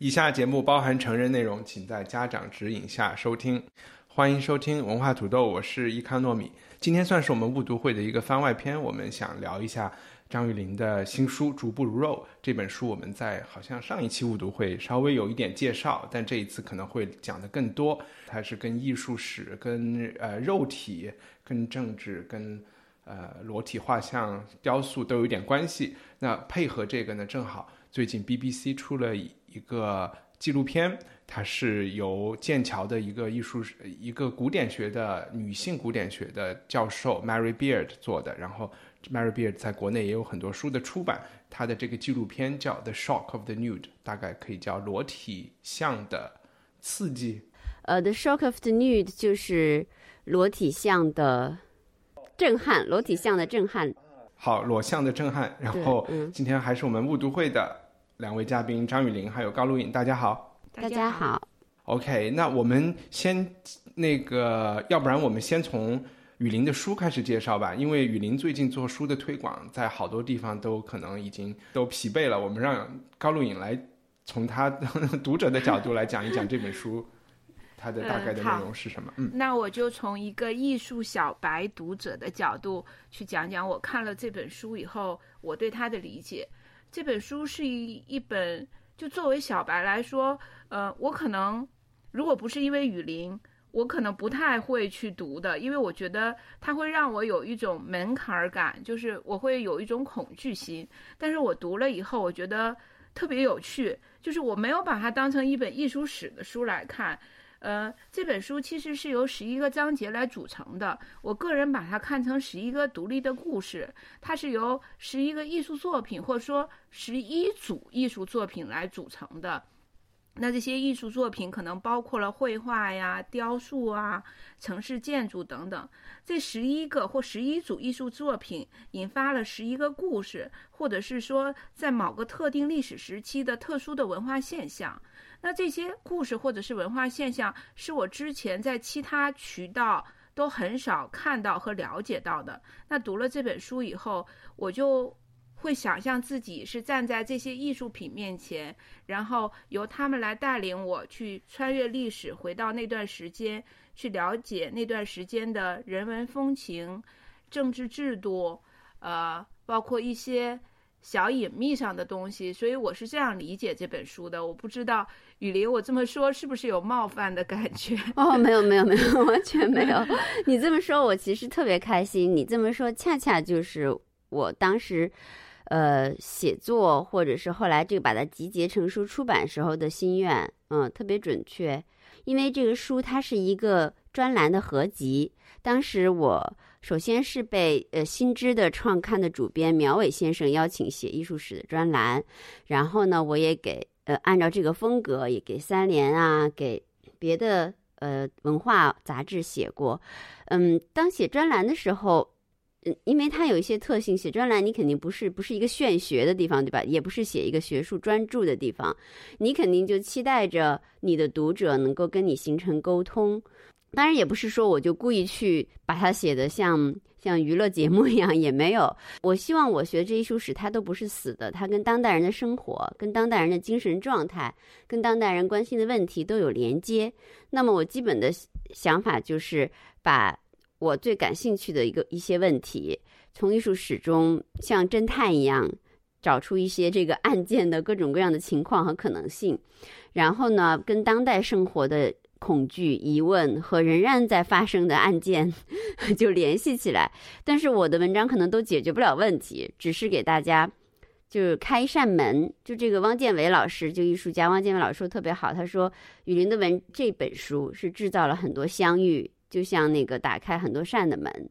以下节目包含成人内容，请在家长指引下收听。欢迎收听文化土豆，我是伊康糯米。今天算是我们误读会的一个番外篇，我们想聊一下张玉林的新书《逐步如肉》。这本书我们在好像上一期误读会稍微有一点介绍，但这一次可能会讲的更多。它是跟艺术史、跟呃肉体、跟政治、跟呃裸体画像、雕塑都有点关系。那配合这个呢，正好最近 BBC 出了一个纪录片，它是由剑桥的一个艺术一个古典学的女性古典学的教授 Mary Beard 做的。然后 Mary Beard 在国内也有很多书的出版，她的这个纪录片叫《The Shock of the Nude》，大概可以叫裸体像的刺激。呃，《The Shock of the Nude》就是裸体像的震撼，裸体像的震撼。好，裸像的震撼。然后今天还是我们雾读会的两位嘉宾张雨林还有高露颖，大家好。大家好。OK，那我们先那个，要不然我们先从雨林的书开始介绍吧，因为雨林最近做书的推广，在好多地方都可能已经都疲惫了。我们让高露颖来从他读者的角度来讲一讲这本书，它的大概的内容是什么？嗯，那我就从一个艺术小白读者的角度去讲讲我看了这本书以后我对它的理解。这本书是一一本，就作为小白来说，呃，我可能如果不是因为雨林，我可能不太会去读的，因为我觉得它会让我有一种门槛儿感，就是我会有一种恐惧心。但是我读了以后，我觉得特别有趣，就是我没有把它当成一本艺术史的书来看。呃，这本书其实是由十一个章节来组成的。我个人把它看成十一个独立的故事，它是由十一个艺术作品或者说十一组艺术作品来组成的。那这些艺术作品可能包括了绘画呀、雕塑啊、城市建筑等等。这十一个或十一组艺术作品引发了十一个故事，或者是说在某个特定历史时期的特殊的文化现象。那这些故事或者是文化现象，是我之前在其他渠道都很少看到和了解到的。那读了这本书以后，我就会想象自己是站在这些艺术品面前，然后由他们来带领我去穿越历史，回到那段时间，去了解那段时间的人文风情、政治制度，呃，包括一些。小隐秘上的东西，所以我是这样理解这本书的。我不知道雨林，我这么说是不是有冒犯的感觉？哦，没有，没有，没有，完全没有。你这么说，我其实特别开心。你这么说，恰恰就是我当时，呃，写作或者是后来这个把它集结成书出版时候的心愿，嗯，特别准确。因为这个书它是一个专栏的合集，当时我。首先是被呃新知的创刊的主编苗伟先生邀请写艺术史的专栏，然后呢，我也给呃按照这个风格也给三联啊，给别的呃文化杂志写过。嗯，当写专栏的时候，嗯，因为它有一些特性，写专栏你肯定不是不是一个炫学的地方，对吧？也不是写一个学术专注的地方，你肯定就期待着你的读者能够跟你形成沟通。当然也不是说我就故意去把它写的像像娱乐节目一样，也没有。我希望我学这艺术史，它都不是死的，它跟当代人的生活、跟当代人的精神状态、跟当代人关心的问题都有连接。那么我基本的想法就是把我最感兴趣的一个一些问题，从艺术史中像侦探一样找出一些这个案件的各种各样的情况和可能性，然后呢，跟当代生活的。恐惧、疑问和仍然在发生的案件 就联系起来，但是我的文章可能都解决不了问题，只是给大家就是开一扇门。就这个汪建伟老师，就艺术家汪建伟老师说特别好，他说雨林的文这本书是制造了很多相遇，就像那个打开很多扇的门。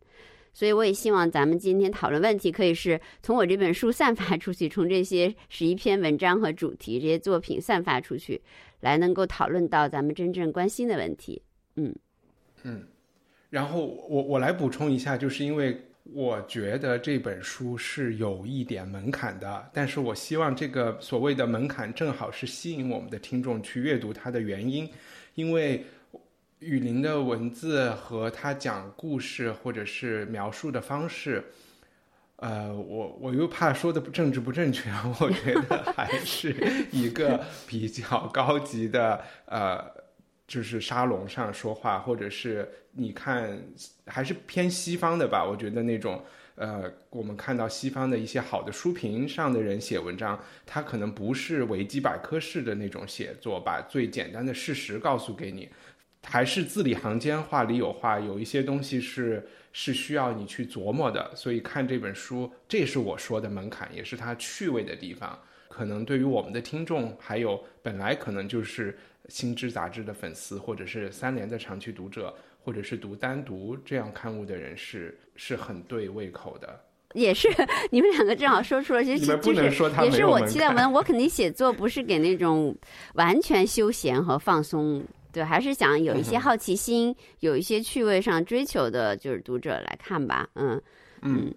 所以我也希望咱们今天讨论问题，可以是从我这本书散发出去，从这些十一篇文章和主题这些作品散发出去，来能够讨论到咱们真正关心的问题。嗯嗯，然后我我来补充一下，就是因为我觉得这本书是有一点门槛的，但是我希望这个所谓的门槛正好是吸引我们的听众去阅读它的原因，因为。雨林的文字和他讲故事或者是描述的方式，呃，我我又怕说的不政治不正确，我觉得 还是一个比较高级的呃，就是沙龙上说话，或者是你看还是偏西方的吧。我觉得那种呃，我们看到西方的一些好的书评上的人写文章，他可能不是维基百科式的那种写作，把最简单的事实告诉给你。还是字里行间话里有话，有一些东西是是需要你去琢磨的。所以看这本书，这是我说的门槛，也是它趣味的地方。可能对于我们的听众，还有本来可能就是《新知》杂志的粉丝，或者是三联的长期读者，或者是读单独这样刊物的人，是是很对胃口的。也是你们两个正好说出了，其实就是也是我期待文，我肯定写作不是给那种完全休闲和放松。对，还是想有一些好奇心，有一些趣味上追求的，就是读者来看吧。嗯嗯。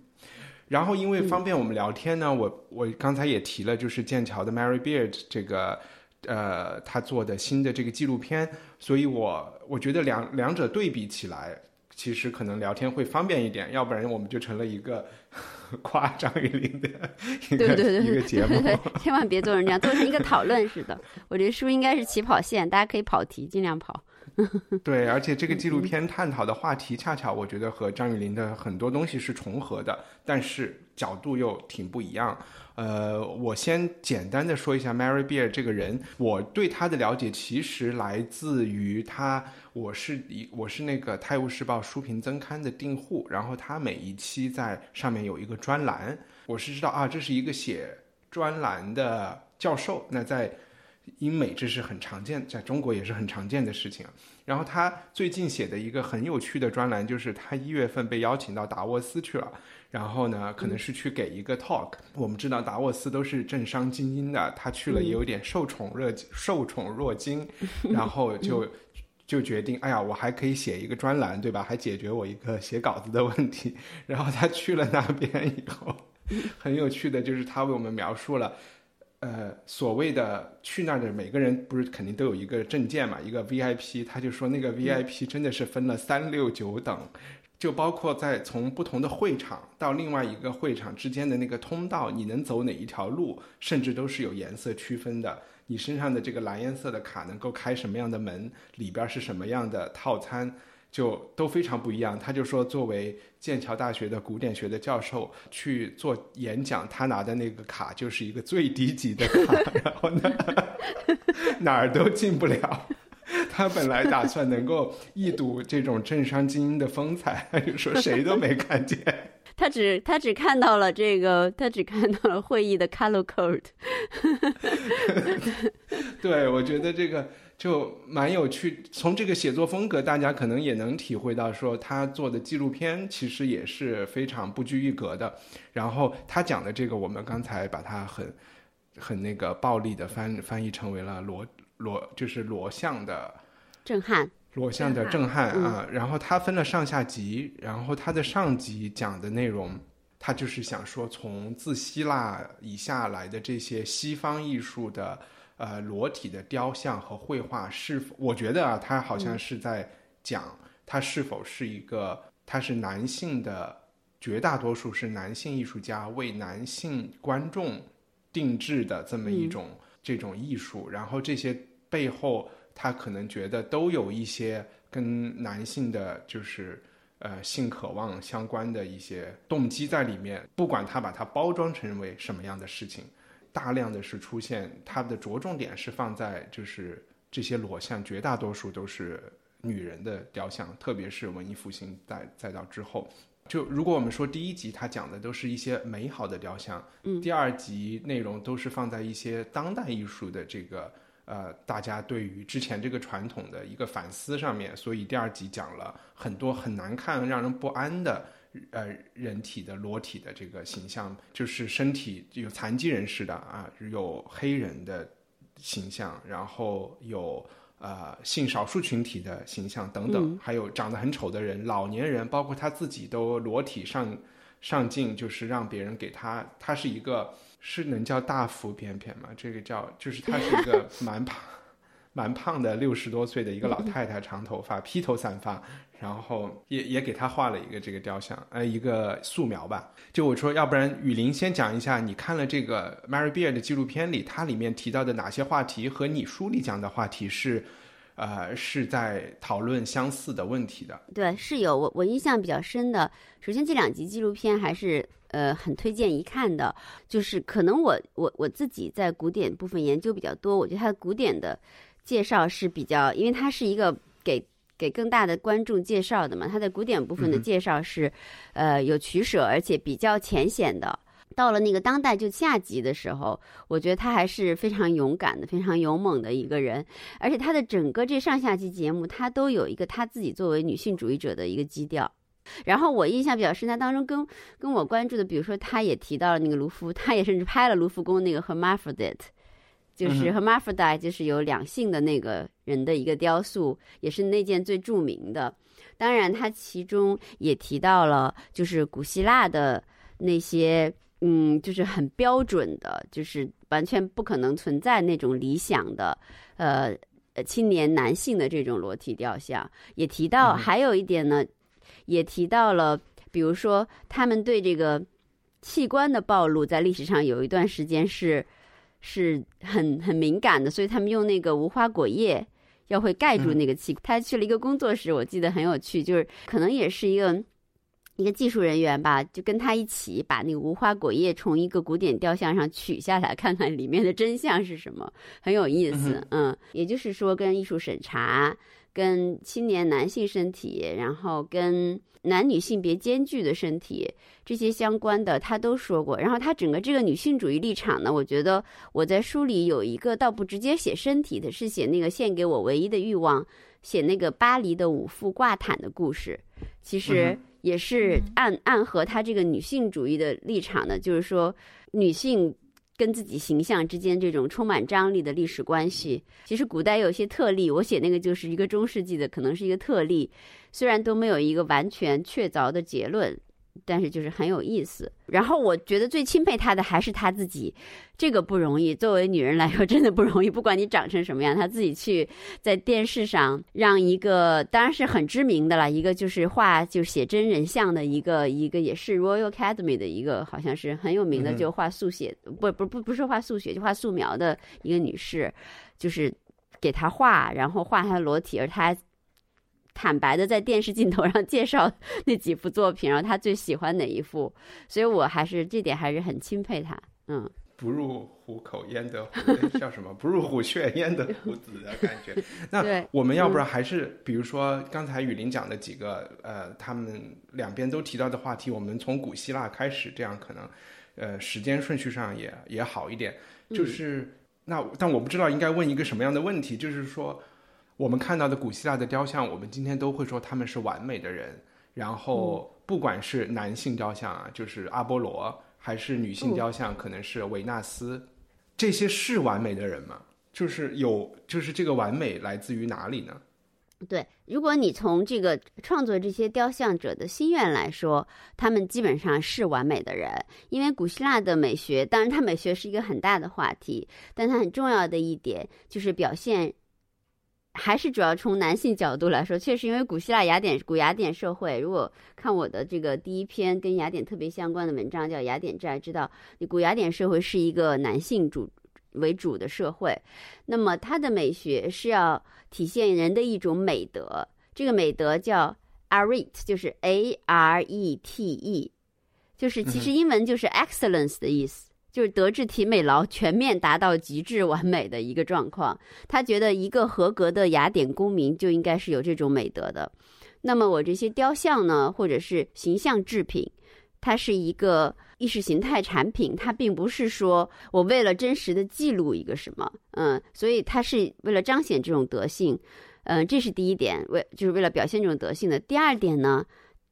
然后，因为方便我们聊天呢，我我刚才也提了，就是剑桥的 Mary Beard 这个呃，他做的新的这个纪录片，所以我我觉得两两者对比起来，其实可能聊天会方便一点，要不然我们就成了一个。夸张雨林的一个一个节目，千万别做成这样，做成一个讨论似的。我觉得书应该是起跑线，大家可以跑题，尽量跑。对，而且这个纪录片探讨的话题，恰巧我觉得和张雨林的很多东西是重合的，但是角度又挺不一样。呃，我先简单的说一下 Mary Beer 这个人，我对他的了解其实来自于他，我是一我是那个《泰晤士报》书评增刊的订户，然后他每一期在上面有一个专栏，我是知道啊，这是一个写专栏的教授，那在英美这是很常见，在中国也是很常见的事情。然后他最近写的一个很有趣的专栏，就是他一月份被邀请到达沃斯去了。然后呢，可能是去给一个 talk。我们知道达沃斯都是政商精英的，他去了也有点受宠若受宠若惊，然后就 就决定，哎呀，我还可以写一个专栏，对吧？还解决我一个写稿子的问题。然后他去了那边以后，很有趣的就是他为我们描述了，呃，所谓的去那儿的每个人不是肯定都有一个证件嘛，一个 VIP，他就说那个 VIP 真的是分了三六九等。就包括在从不同的会场到另外一个会场之间的那个通道，你能走哪一条路，甚至都是有颜色区分的。你身上的这个蓝颜色的卡能够开什么样的门，里边是什么样的套餐，就都非常不一样。他就说，作为剑桥大学的古典学的教授去做演讲，他拿的那个卡就是一个最低级的卡，然后呢，哪儿都进不了。他本来打算能够一睹这种政商精英的风采，他就说谁都没看见。他只他只看到了这个，他只看到了会议的 color code。对，我觉得这个就蛮有趣。从这个写作风格，大家可能也能体会到，说他做的纪录片其实也是非常不拘一格的。然后他讲的这个，我们刚才把它很很那个暴力的翻翻译成为了罗。罗就是裸像的震撼，裸像的震撼啊！然后它分了上下集，然后它的上集讲的内容，它就是想说从自希腊以下来的这些西方艺术的呃裸体的雕像和绘画是否，我觉得啊，他好像是在讲他是否是一个，他是男性的，绝大多数是男性艺术家为男性观众定制的这么一种这种艺术，然后这些。背后，他可能觉得都有一些跟男性的就是呃性渴望相关的一些动机在里面。不管他把它包装成为什么样的事情，大量的是出现，它的着重点是放在就是这些裸像，绝大多数都是女人的雕像，特别是文艺复兴再再到之后，就如果我们说第一集它讲的都是一些美好的雕像，嗯，第二集内容都是放在一些当代艺术的这个。呃，大家对于之前这个传统的一个反思上面，所以第二集讲了很多很难看、让人不安的呃人体的裸体的这个形象，就是身体有残疾人士的啊，有黑人的形象，然后有呃性少数群体的形象等等，还有长得很丑的人、老年人，包括他自己都裸体上上镜，就是让别人给他，他是一个是能叫大腹便便吗？这个叫就是他是一个蛮胖。蛮胖的六十多岁的一个老太太，长头发，披头散发，然后也也给她画了一个这个雕像，呃，一个素描吧。就我说，要不然雨林先讲一下，你看了这个 Mary Beard 的纪录片里，它里面提到的哪些话题和你书里讲的话题是，呃，是在讨论相似的问题的？对，是有我我印象比较深的。首先，这两集纪录片还是呃很推荐一看的，就是可能我我我自己在古典部分研究比较多，我觉得它的古典的。介绍是比较，因为它是一个给给更大的观众介绍的嘛。它的古典部分的介绍是，呃，有取舍，而且比较浅显的。到了那个当代就下集的时候，我觉得他还是非常勇敢的、非常勇猛的一个人。而且他的整个这上下集节目，他都有一个他自己作为女性主义者的一个基调。然后我印象比较深，他当中跟跟我关注的，比如说他也提到了那个卢浮，他也甚至拍了卢浮宫那个 Hermaphrodite。就是和 Maphrodite 就是有两性的那个人的一个雕塑，也是那件最著名的。当然，它其中也提到了，就是古希腊的那些，嗯，就是很标准的，就是完全不可能存在那种理想的，呃，青年男性的这种裸体雕像。也提到还有一点呢，也提到了，比如说他们对这个器官的暴露，在历史上有一段时间是。是很很敏感的，所以他们用那个无花果叶要会盖住那个气。他去了一个工作室，我记得很有趣，就是可能也是一个一个技术人员吧，就跟他一起把那个无花果叶从一个古典雕像上取下来，看看里面的真相是什么，很有意思。嗯，也就是说，跟艺术审查、跟青年男性身体，然后跟。男女性别兼具的身体，这些相关的他都说过。然后他整个这个女性主义立场呢，我觉得我在书里有一个倒不直接写身体的，是写那个献给我唯一的欲望，写那个巴黎的五副挂毯的故事，其实也是暗暗合他这个女性主义的立场的，就是说女性。跟自己形象之间这种充满张力的历史关系，其实古代有些特例，我写那个就是一个中世纪的，可能是一个特例，虽然都没有一个完全确凿的结论。但是就是很有意思，然后我觉得最钦佩她的还是她自己，这个不容易。作为女人来说，真的不容易。不管你长成什么样，她自己去在电视上让一个当然是很知名的了，一个就是画就写真人像的一个一个也是 Royal Academy 的一个，好像是很有名的，就画速写不不不不是画速写，就画素描的一个女士，就是给她画，然后画她的裸体，而她。坦白的在电视镜头上 介绍那几幅作品，然后他最喜欢哪一幅，所以我还是这点还是很钦佩他。嗯，不入虎口焉得虎，叫什么？不入虎穴焉得虎子的感觉。那我们要不然还是，比如说刚才雨林讲的几个，呃，他们两边都提到的话题，我们从古希腊开始，这样可能，呃，时间顺序上也也好一点。就是那，但我不知道应该问一个什么样的问题，就是说。我们看到的古希腊的雕像，我们今天都会说他们是完美的人。然后，不管是男性雕像啊，就是阿波罗，还是女性雕像，可能是维纳斯，这些是完美的人吗？就是有，就是这个完美来自于哪里呢？对，如果你从这个创作这些雕像者的心愿来说，他们基本上是完美的人。因为古希腊的美学，当然它美学是一个很大的话题，但它很重要的一点就是表现。还是主要从男性角度来说，确实因为古希腊雅典古雅典社会，如果看我的这个第一篇跟雅典特别相关的文章叫《雅典债》，知道你古雅典社会是一个男性主为主的社会，那么它的美学是要体现人的一种美德，这个美德叫 arete，就是 a r e t e，就是其实英文就是 excellence 的意思。就是德智体美劳全面达到极致完美的一个状况。他觉得一个合格的雅典公民就应该是有这种美德的。那么我这些雕像呢，或者是形象制品，它是一个意识形态产品，它并不是说我为了真实的记录一个什么，嗯，所以它是为了彰显这种德性，嗯，这是第一点，为就是为了表现这种德性的。第二点呢？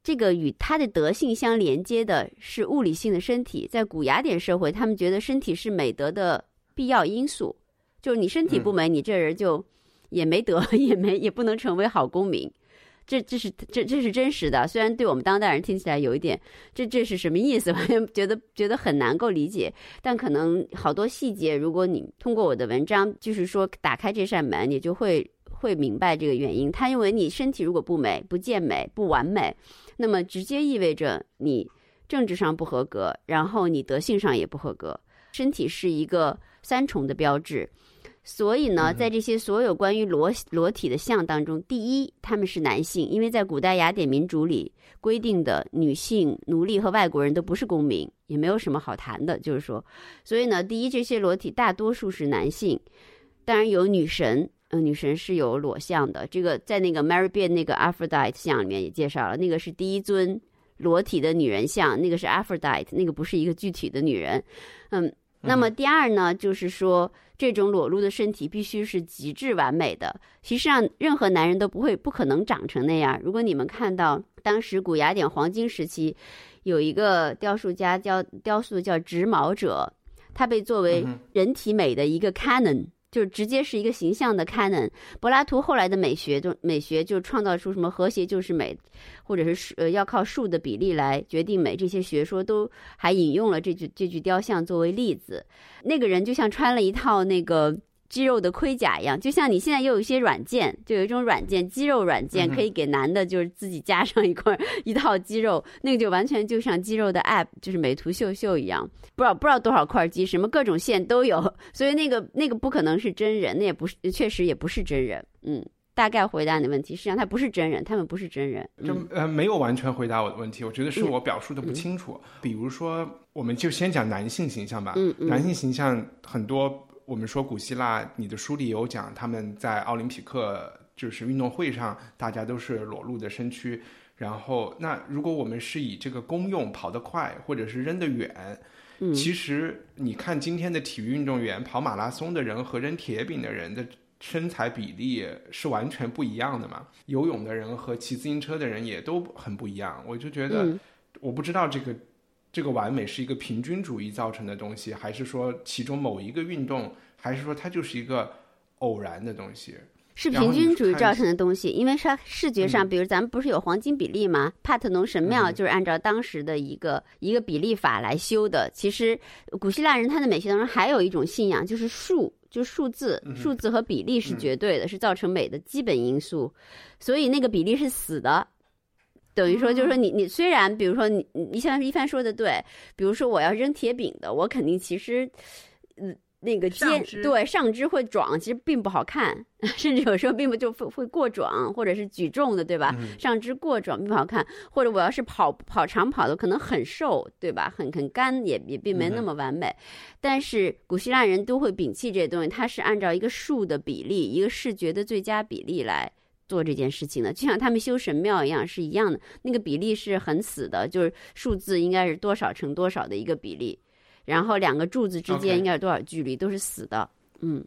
这个与他的德性相连接的是物理性的身体。在古雅典社会，他们觉得身体是美德的必要因素，就是你身体不美，你这人就也没德，也没也不能成为好公民。这这是这这是真实的，虽然对我们当代人听起来有一点，这这是什么意思？完全觉得觉得很难够理解。但可能好多细节，如果你通过我的文章，就是说打开这扇门，你就会会明白这个原因。他认为你身体如果不美、不健美、不完美。那么直接意味着你政治上不合格，然后你德性上也不合格。身体是一个三重的标志，所以呢，在这些所有关于裸裸体的像当中，第一，他们是男性，因为在古代雅典民主里规定的女性奴隶和外国人都不是公民，也没有什么好谈的，就是说，所以呢，第一，这些裸体大多数是男性，当然有女神。嗯，女神是有裸像的。这个在那个 Mary b e a n 那个 Aphrodite 像里面也介绍了，那个是第一尊裸体的女人像，那个是 Aphrodite，那个不是一个具体的女人。嗯，那么第二呢，就是说这种裸露的身体必须是极致完美的。其实上，任何男人都不会、不可能长成那样。如果你们看到当时古雅典黄金时期有一个雕塑家叫雕塑叫直毛者，他被作为人体美的一个 canon。就直接是一个形象的 canon。柏拉图后来的美学就美学就创造出什么和谐就是美，或者是呃要靠数的比例来决定美，这些学说都还引用了这句这句雕像作为例子。那个人就像穿了一套那个。肌肉的盔甲一样，就像你现在又有一些软件，就有一种软件，肌肉软件可以给男的，就是自己加上一块 一套肌肉，那个就完全就像肌肉的 app，就是美图秀秀一样，不知道不知道多少块肌，什么各种线都有，所以那个那个不可能是真人，那也不是，确实也不是真人。嗯，大概回答你的问题，实际上他不是真人，他们不是真人。就呃没有完全回答我的问题，我觉得是我表述的不清楚。比如说，我们就先讲男性形象吧，男性形象很多。我们说古希腊，你的书里有讲他们在奥林匹克就是运动会上，大家都是裸露的身躯。然后，那如果我们是以这个功用跑得快，或者是扔得远，其实你看今天的体育运动员，跑马拉松的人和扔铁饼的人的身材比例是完全不一样的嘛？游泳的人和骑自行车的人也都很不一样。我就觉得，我不知道这个。这个完美是一个平均主义造成的东西，还是说其中某一个运动，还是说它就是一个偶然的东西？是平均主义造成的东西，因为它视觉上，比如咱们不是有黄金比例吗？帕特农神庙就是按照当时的一个一个比例法来修的。其实古希腊人他的美学当中还有一种信仰，就是数，就数字，数字和比例是绝对的，是造成美的基本因素，所以那个比例是死的。等于说，就是说，你你虽然，比如说，你你像一帆说的对，比如说我要扔铁饼的，我肯定其实，嗯，那个肩对上肢会壮，其实并不好看，甚至有时候并不就会会过壮，或者是举重的，对吧？上肢过壮并不好看，或者我要是跑跑长跑的，可能很瘦，对吧？很很干，也也并没那么完美。但是古希腊人都会摒弃这些东西，它是按照一个数的比例，一个视觉的最佳比例来。做这件事情的，就像他们修神庙一样，是一样的。那个比例是很死的，就是数字应该是多少乘多少的一个比例，然后两个柱子之间应该是多少距离，都是死的。嗯，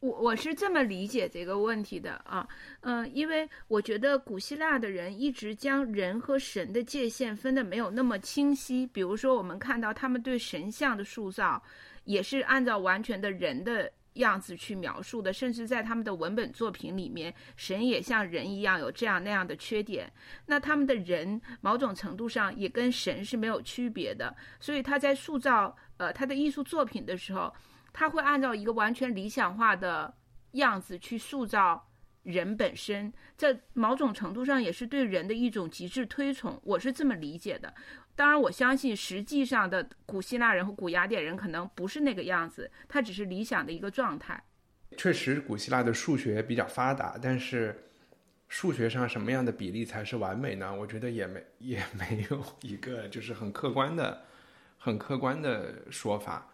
我我是这么理解这个问题的啊，嗯，因为我觉得古希腊的人一直将人和神的界限分的没有那么清晰。比如说，我们看到他们对神像的塑造，也是按照完全的人的。样子去描述的，甚至在他们的文本作品里面，神也像人一样有这样那样的缺点。那他们的人某种程度上也跟神是没有区别的，所以他在塑造呃他的艺术作品的时候，他会按照一个完全理想化的样子去塑造人本身，在某种程度上也是对人的一种极致推崇。我是这么理解的。当然，我相信实际上的古希腊人和古雅典人可能不是那个样子，他只是理想的一个状态。确实，古希腊的数学比较发达，但是数学上什么样的比例才是完美呢？我觉得也没也没有一个就是很客观的、很客观的说法。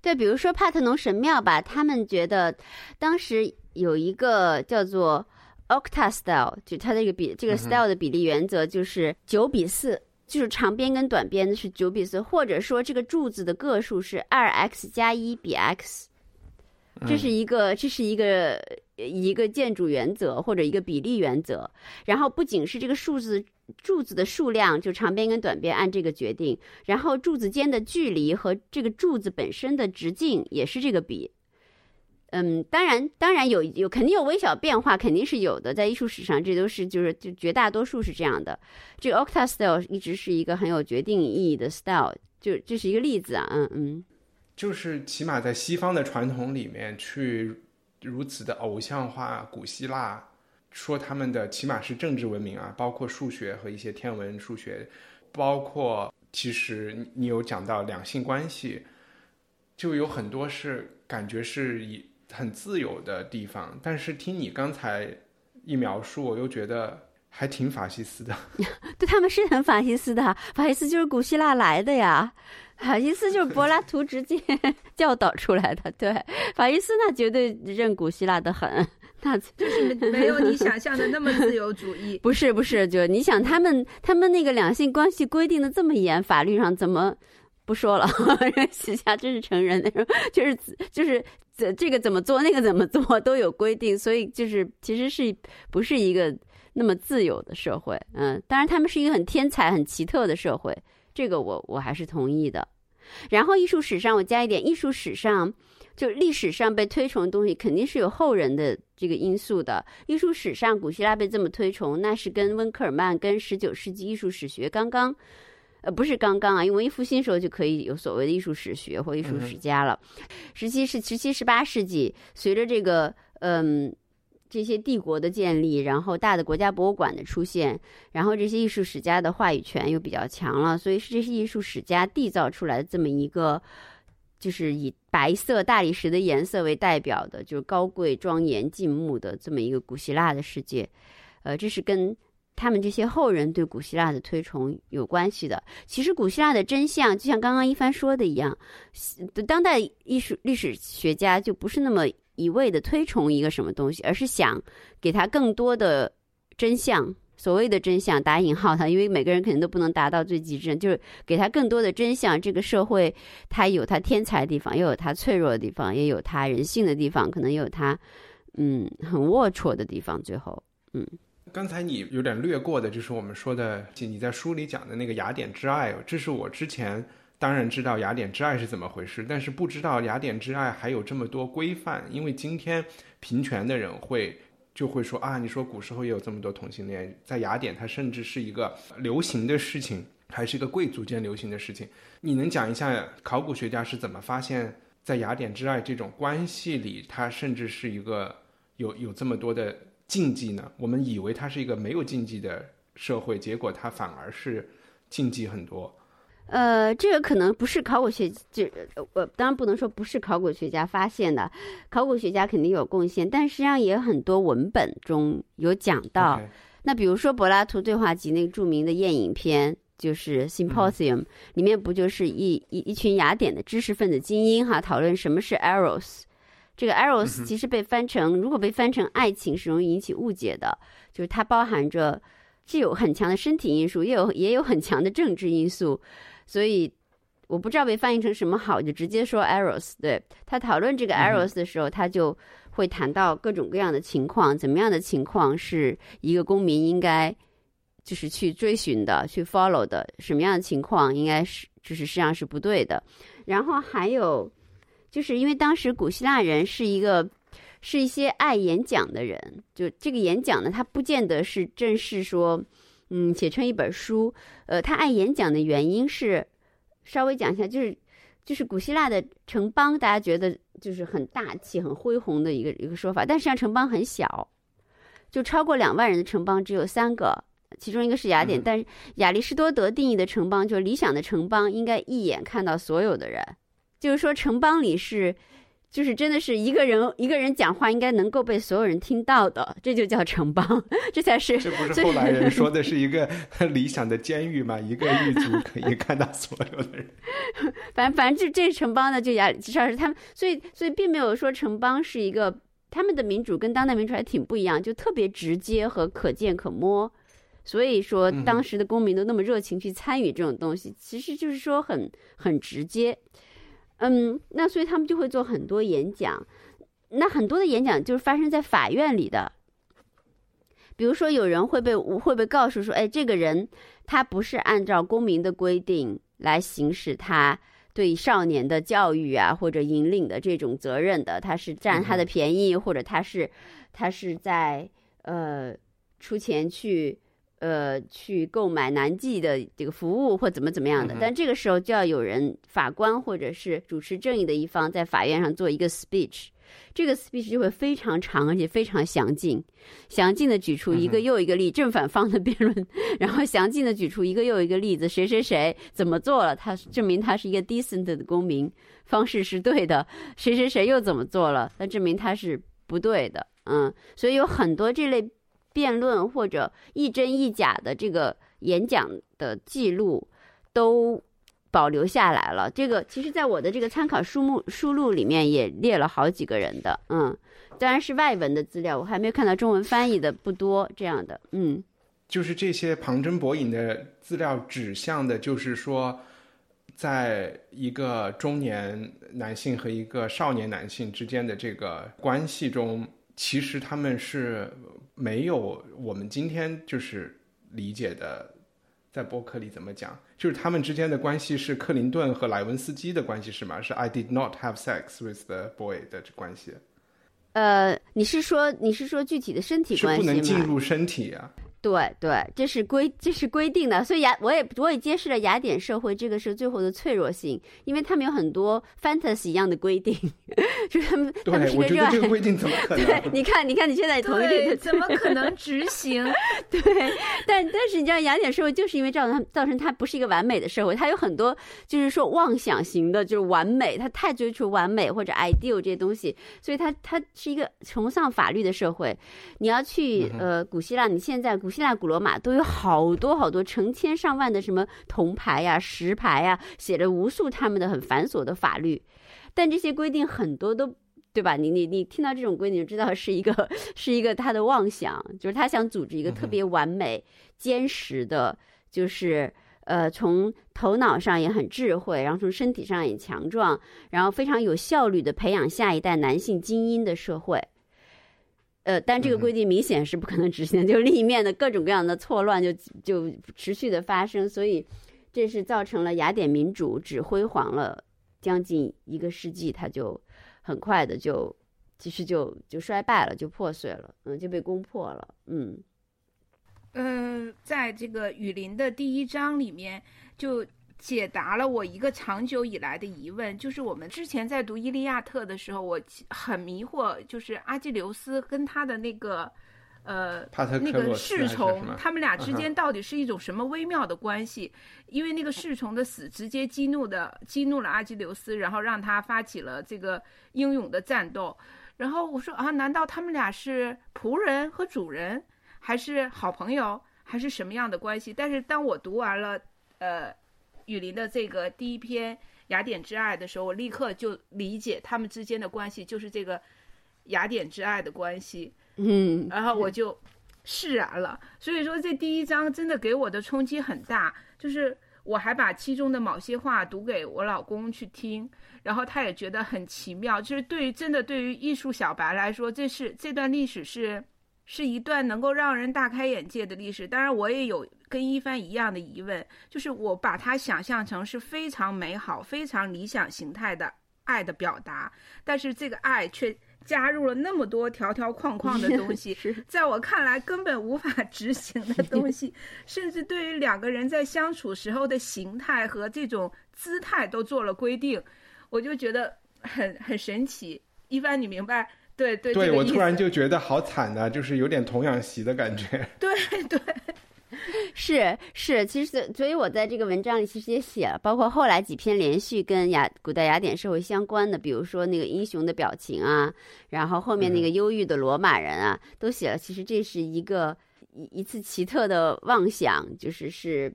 对，比如说帕特农神庙吧，他们觉得当时有一个叫做 octa style，就它这个比这个 style 的比例原则就是九比四。就是长边跟短边是九比四，或者说这个柱子的个数是二 x 加一比 x，这是一个这是一个一个建筑原则或者一个比例原则。然后不仅是这个数字柱子的数量就长边跟短边按这个决定，然后柱子间的距离和这个柱子本身的直径也是这个比。嗯，当然，当然有有肯定有微小变化，肯定是有的。在艺术史上，这都是就是就绝大多数是这样的。这个 octa style 一直是一个很有决定意义的 style，就这是一个例子啊。嗯嗯，就是起码在西方的传统里面，去如此的偶像化古希腊，说他们的起码是政治文明啊，包括数学和一些天文数学，包括其实你有讲到两性关系，就有很多是感觉是以。很自由的地方，但是听你刚才一描述，我又觉得还挺法西斯的。对他们是很法西斯的，法西斯就是古希腊来的呀，法西斯就是柏拉图直接 教导出来的。对，法西斯那绝对认古希腊的很，那 就是没有你想象的那么自由主义。不是不是，就你想他们他们那个两性关系规定的这么严，法律上怎么不说了？许下真是成人那种，就是就是。这这个怎么做，那个怎么做都有规定，所以就是其实是不是一个那么自由的社会？嗯，当然他们是一个很天才、很奇特的社会，这个我我还是同意的。然后艺术史上我加一点，艺术史上就历史上被推崇的东西，肯定是有后人的这个因素的。艺术史上古希腊被这么推崇，那是跟温克尔曼跟十九世纪艺术史学刚刚。呃，不是刚刚啊，因为文艺复兴时候就可以有所谓的艺术史学或艺术史家了。十七世十七十八世纪，随着这个嗯这些帝国的建立，然后大的国家博物馆的出现，然后这些艺术史家的话语权又比较强了，所以是这些艺术史家缔造出来的这么一个，就是以白色大理石的颜色为代表的，就是高贵庄严静穆的这么一个古希腊的世界。呃，这是跟。他们这些后人对古希腊的推崇有关系的。其实，古希腊的真相就像刚刚一帆说的一样，当代艺术历史学家就不是那么一味的推崇一个什么东西，而是想给他更多的真相。所谓的真相打引号，它因为每个人肯定都不能达到最极致，就是给他更多的真相。这个社会它有它天才的地方，也有它脆弱的地方，也有它人性的地方，可能也有它嗯很龌龊的地方。最后，嗯。刚才你有点略过的，就是我们说的，你在书里讲的那个雅典之爱。这是我之前当然知道雅典之爱是怎么回事，但是不知道雅典之爱还有这么多规范。因为今天平权的人会就会说啊，你说古时候也有这么多同性恋，在雅典它甚至是一个流行的事情，还是一个贵族间流行的事情。你能讲一下考古学家是怎么发现，在雅典之爱这种关系里，它甚至是一个有有这么多的。禁忌呢？我们以为它是一个没有禁忌的社会，结果它反而是禁忌很多。呃，这个可能不是考古学，就我当然不能说不是考古学家发现的，考古学家肯定有贡献，但实际上也很多文本中有讲到。那比如说柏拉图对话集那个著名的宴饮篇，就是《Symposium》，里面不就是一一一群雅典的知识分子精英哈，讨论什么是 Eros。这个 eros 其实被翻成，如果被翻成爱情是容易引起误解的，就是它包含着既有很强的身体因素，也有也有很强的政治因素，所以我不知道被翻译成什么好，就直接说 eros。对他讨论这个 eros 的时候，他就会谈到各种各样的情况，怎么样的情况是一个公民应该就是去追寻的、去 follow 的，什么样的情况应该是就是实际上是不对的，然后还有。就是因为当时古希腊人是一个，是一些爱演讲的人，就这个演讲呢，他不见得是正式说，嗯，写成一本书。呃，他爱演讲的原因是，稍微讲一下，就是就是古希腊的城邦，大家觉得就是很大气、很恢宏的一个一个说法，但实际上城邦很小，就超过两万人的城邦只有三个，其中一个是雅典，但是亚里士多德定义的城邦，就是理想的城邦，应该一眼看到所有的人。就是说，城邦里是，就是真的是一个人一个人讲话，应该能够被所有人听到的，这就叫城邦，这才是。这不是后来人说的是一个理想的监狱嘛？一个狱卒 可以看到所有的人。反正反正就这城邦呢，就亚至少是他们，所以所以并没有说城邦是一个他们的民主跟当代民主还挺不一样，就特别直接和可见可摸。所以说，当时的公民都那么热情去参与这种东西，其实就是说很很直接。嗯，那所以他们就会做很多演讲，那很多的演讲就是发生在法院里的。比如说有人会被会被告诉说，哎，这个人他不是按照公民的规定来行使他对少年的教育啊或者引领的这种责任的，他是占他的便宜，或者他是他是在呃出钱去。呃，去购买南记的这个服务或怎么怎么样的，但这个时候就要有人法官或者是主持正义的一方在法院上做一个 speech，这个 speech 就会非常长而且非常详尽，详尽的举出一个又一个例正反方的辩论，然后详尽的举出一个又一个例子，谁谁谁怎么做了，他证明他是一个 decent 的公民，方式是对的，谁谁谁又怎么做了，那证明他是不对的，嗯，所以有很多这类。辩论或者一真一假的这个演讲的记录都保留下来了。这个其实，在我的这个参考书目书录里面也列了好几个人的，嗯，当然是外文的资料，我还没有看到中文翻译的不多这样的，嗯，就是这些旁征博引的资料指向的，就是说，在一个中年男性和一个少年男性之间的这个关系中，其实他们是。没有我们今天就是理解的，在播客里怎么讲？就是他们之间的关系是克林顿和莱文斯基的关系是吗？是 I did not have sex with the boy 的关系？呃，你是说你是说具体的身体关系吗？是不能进入身体啊。对对，这是规这是规定的，所以雅我也我也揭示了雅典社会这个是最后的脆弱性，因为他们有很多 fantasy 一样的规定，就是他们他们是一个热爱。这个规定怎么可能？对，你看你看你现在同意这个，怎么可能执行？对，但但是你知道雅典社会就是因为造成它造成它不是一个完美的社会，它有很多就是说妄想型的，就是完美，它太追求完美或者 ideal 这些东西，所以它它是一个崇尚法律的社会。你要去呃古希腊，你现在古。希腊、古罗马都有好多好多成千上万的什么铜牌呀、石牌呀，写了无数他们的很繁琐的法律，但这些规定很多都对吧？你你你听到这种规定，就知道是一个是一个他的妄想，就是他想组织一个特别完美、坚实的，就是呃，从头脑上也很智慧，然后从身体上也强壮，然后非常有效率的培养下一代男性精英的社会。呃，但这个规定明显是不可能执行的，就立面的各种各样的错乱就就持续的发生，所以这是造成了雅典民主只辉煌了将近一个世纪，它就很快的就其实就就衰败了，就破碎了，嗯，就被攻破了，嗯，嗯，在这个雨林的第一章里面就。解答了我一个长久以来的疑问，就是我们之前在读《伊利亚特》的时候，我很迷惑，就是阿基琉斯跟他的那个，呃，那个侍从，他们俩之间到底是一种什么微妙的关系？因为那个侍从的死直接激怒的激怒了阿基琉斯，然后让他发起了这个英勇的战斗。然后我说啊，难道他们俩是仆人和主人，还是好朋友，还是什么样的关系？但是当我读完了，呃。雨林的这个第一篇《雅典之爱》的时候，我立刻就理解他们之间的关系就是这个雅典之爱的关系，嗯，然后我就释然了。所以说，这第一章真的给我的冲击很大，就是我还把其中的某些话读给我老公去听，然后他也觉得很奇妙。就是对于真的对于艺术小白来说，这是这段历史是是一段能够让人大开眼界的历史。当然，我也有。跟一帆一样的疑问，就是我把它想象成是非常美好、非常理想形态的爱的表达，但是这个爱却加入了那么多条条框框的东西，在我看来根本无法 执行的东西，甚至对于两个人在相处时候的形态和这种姿态都做了规定，我就觉得很很神奇。一帆，你明白？对对，对我突然就觉得好惨呐，就是有点童养媳的感觉。对 对。是是，其实所以，我在这个文章里其实也写了，包括后来几篇连续跟雅古代雅典社会相关的，比如说那个英雄的表情啊，然后后面那个忧郁的罗马人啊，都写了。其实这是一个一一次奇特的妄想，就是是，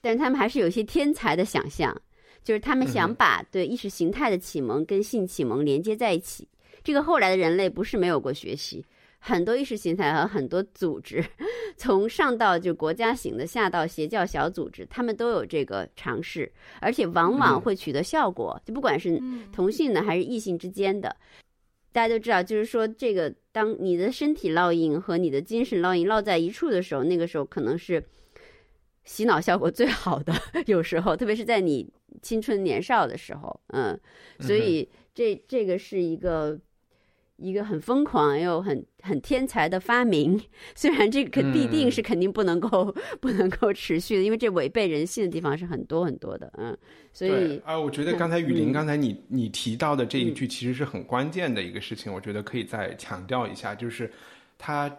但是他们还是有一些天才的想象，就是他们想把对意识形态的启蒙跟性启蒙连接在一起。这个后来的人类不是没有过学习。很多意识形态和很多组织，从上到就国家型的，下到邪教小组织，他们都有这个尝试，而且往往会取得效果。就不管是同性的还是异性之间的，大家都知道，就是说这个当你的身体烙印和你的精神烙印烙在一处的时候，那个时候可能是洗脑效果最好的。有时候，特别是在你青春年少的时候，嗯，所以这这个是一个。一个很疯狂又很很天才的发明，虽然这个必定是肯定不能够 不能够持续的，因为这违背人性的地方是很多很多的，嗯，所以啊，我觉得刚才雨林刚才你你提到的这一句其实是很关键的一个事情，我觉得可以再强调一下，就是他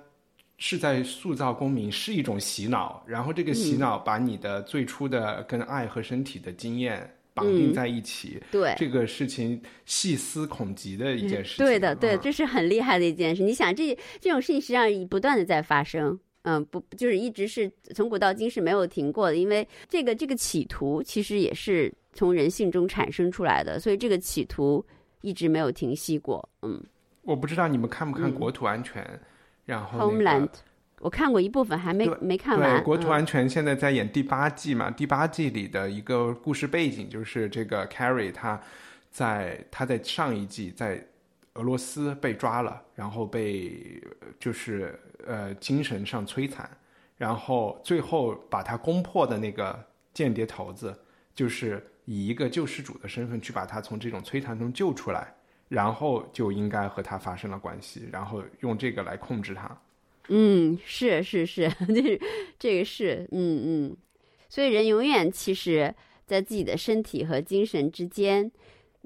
是在塑造公民是一种洗脑，然后这个洗脑把你的最初的跟爱和身体的经验。绑定在一起，对这个事情细思恐极的一件事情。对的，对，这是很厉害的一件事。你想，这这种事情实际上不断的在发生，嗯，不就是一直是从古到今是没有停过的。因为这个这个企图其实也是从人性中产生出来的，所以这个企图一直没有停息过。嗯，我不知道你们看不看《国土安全》，然后 Homeland。我看过一部分，还没没看完。对，国土安全现在在演第八季嘛？第八季里的一个故事背景就是这个 Carrie，他在他在上一季在俄罗斯被抓了，然后被就是呃精神上摧残，然后最后把他攻破的那个间谍头子，就是以一个救世主的身份去把他从这种摧残中救出来，然后就应该和他发生了关系，然后用这个来控制他。嗯，是是是，这这个是，嗯嗯，所以人永远其实，在自己的身体和精神之间，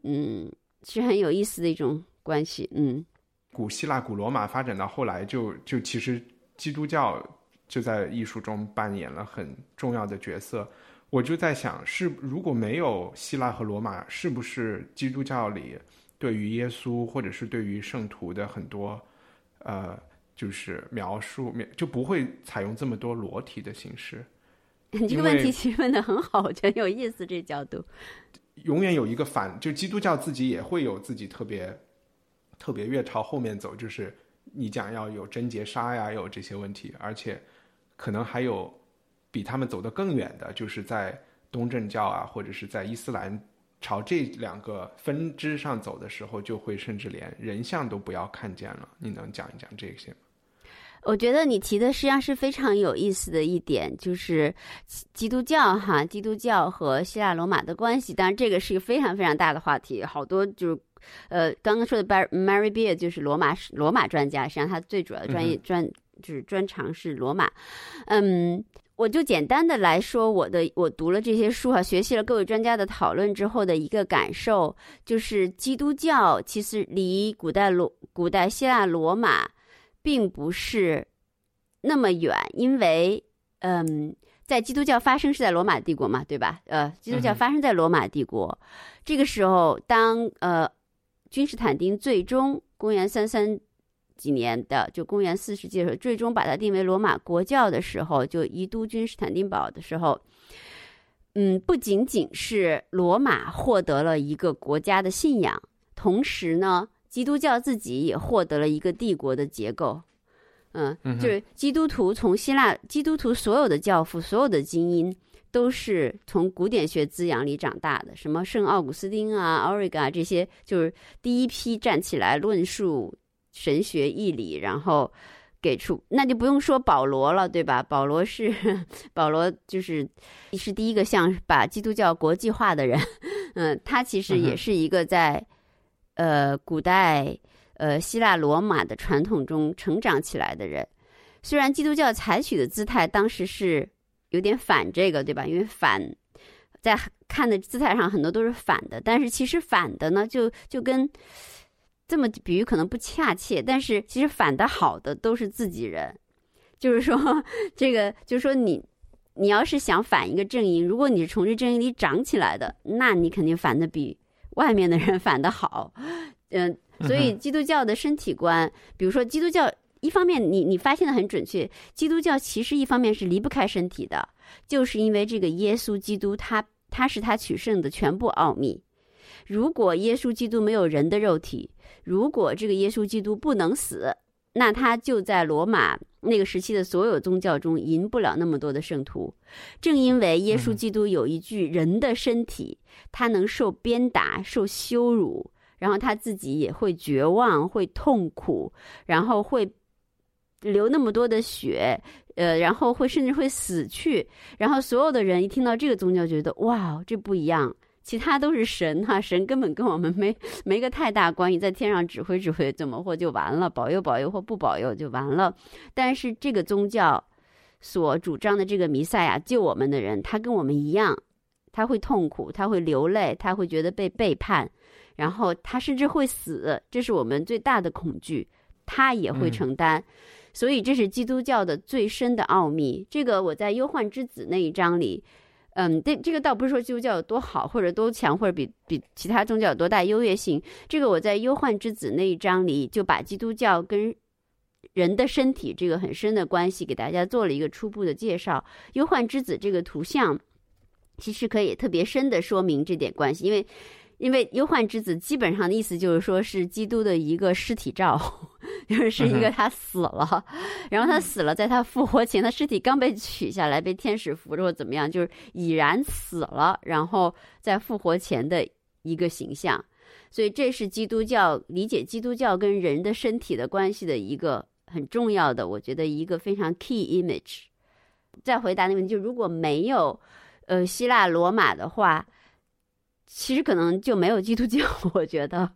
嗯，是很有意思的一种关系，嗯。古希腊、古罗马发展到后来，就就其实基督教就在艺术中扮演了很重要的角色。我就在想，是如果没有希腊和罗马，是不是基督教里对于耶稣或者是对于圣徒的很多，呃。就是描述，就不会采用这么多裸体的形式。你这个问题其实问的很好，我觉得有意思。这角度，永远有一个反，就基督教自己也会有自己特别特别越朝后面走，就是你讲要有贞洁杀呀，有这些问题，而且可能还有比他们走得更远的，就是在东正教啊，或者是在伊斯兰朝这两个分支上走的时候，就会甚至连人像都不要看见了。你能讲一讲这些吗？我觉得你提的实际上是非常有意思的一点，就是基督教哈，基督教和希腊罗马的关系。当然，这个是一个非常非常大的话题，好多就是，呃，刚刚说的 Mary Beer 就是罗马罗马专家，实际上他最主要的专业专就是专长是罗马。嗯，我就简单的来说，我的我读了这些书哈，学习了各位专家的讨论之后的一个感受，就是基督教其实离古代罗古代希腊罗马。并不是那么远，因为嗯，在基督教发生是在罗马帝国嘛，对吧？呃，基督教发生在罗马帝国，这个时候，当呃君士坦丁最终公元三三几年的，就公元四世纪的时候，最终把它定为罗马国教的时候，就移都君士坦丁堡的时候，嗯，不仅仅是罗马获得了一个国家的信仰，同时呢。基督教自己也获得了一个帝国的结构，嗯，就是基督徒从希腊基督徒所有的教父、所有的精英都是从古典学滋养里长大的，什么圣奥古斯丁啊、奥瑞嘎这些，就是第一批站起来论述神学义理，然后给出，那就不用说保罗了，对吧？保罗是保罗，就是是第一个像把基督教国际化的人，嗯，他其实也是一个在。呃，古代呃希腊罗马的传统中成长起来的人，虽然基督教采取的姿态当时是有点反这个，对吧？因为反在看的姿态上很多都是反的，但是其实反的呢，就就跟这么比喻可能不恰切，但是其实反的好的都是自己人，就是说这个就是说你你要是想反一个阵营，如果你是从这阵营里长起来的，那你肯定反的比。外面的人反的好，嗯，所以基督教的身体观，比如说基督教，一方面你你发现的很准确，基督教其实一方面是离不开身体的，就是因为这个耶稣基督他他是他取胜的全部奥秘。如果耶稣基督没有人的肉体，如果这个耶稣基督不能死，那他就在罗马那个时期的所有宗教中赢不了那么多的圣徒。正因为耶稣基督有一具人的身体。他能受鞭打、受羞辱，然后他自己也会绝望，会痛苦，然后会流那么多的血，呃，然后会甚至会死去。然后所有的人一听到这个宗教，觉得哇，这不一样。其他都是神哈，神根本跟我们没 没个太大关系，在天上指挥指挥怎么或就完了，保佑保佑或不保佑就完了。但是这个宗教所主张的这个弥赛亚救我们的人，他跟我们一样，他会痛苦，他会流泪，他会觉得被背叛，然后他甚至会死，这是我们最大的恐惧，他也会承担。所以这是基督教的最深的奥秘。这个我在忧患之子那一章里。嗯，这这个倒不是说基督教有多好，或者多强，或者比比其他宗教有多大优越性。这个我在忧患之子那一章里就把基督教跟人的身体这个很深的关系给大家做了一个初步的介绍。忧患之子这个图像其实可以特别深的说明这点关系，因为。因为忧患之子基本上的意思就是说是基督的一个尸体照，就是是一个他死了，然后他死了，在他复活前，他尸体刚被取下来，被天使扶着或怎么样，就是已然死了，然后在复活前的一个形象。所以这是基督教理解基督教跟人的身体的关系的一个很重要的，我觉得一个非常 key image。再回答那个问题，就如果没有呃希腊罗马的话。其实可能就没有基督教，我觉得，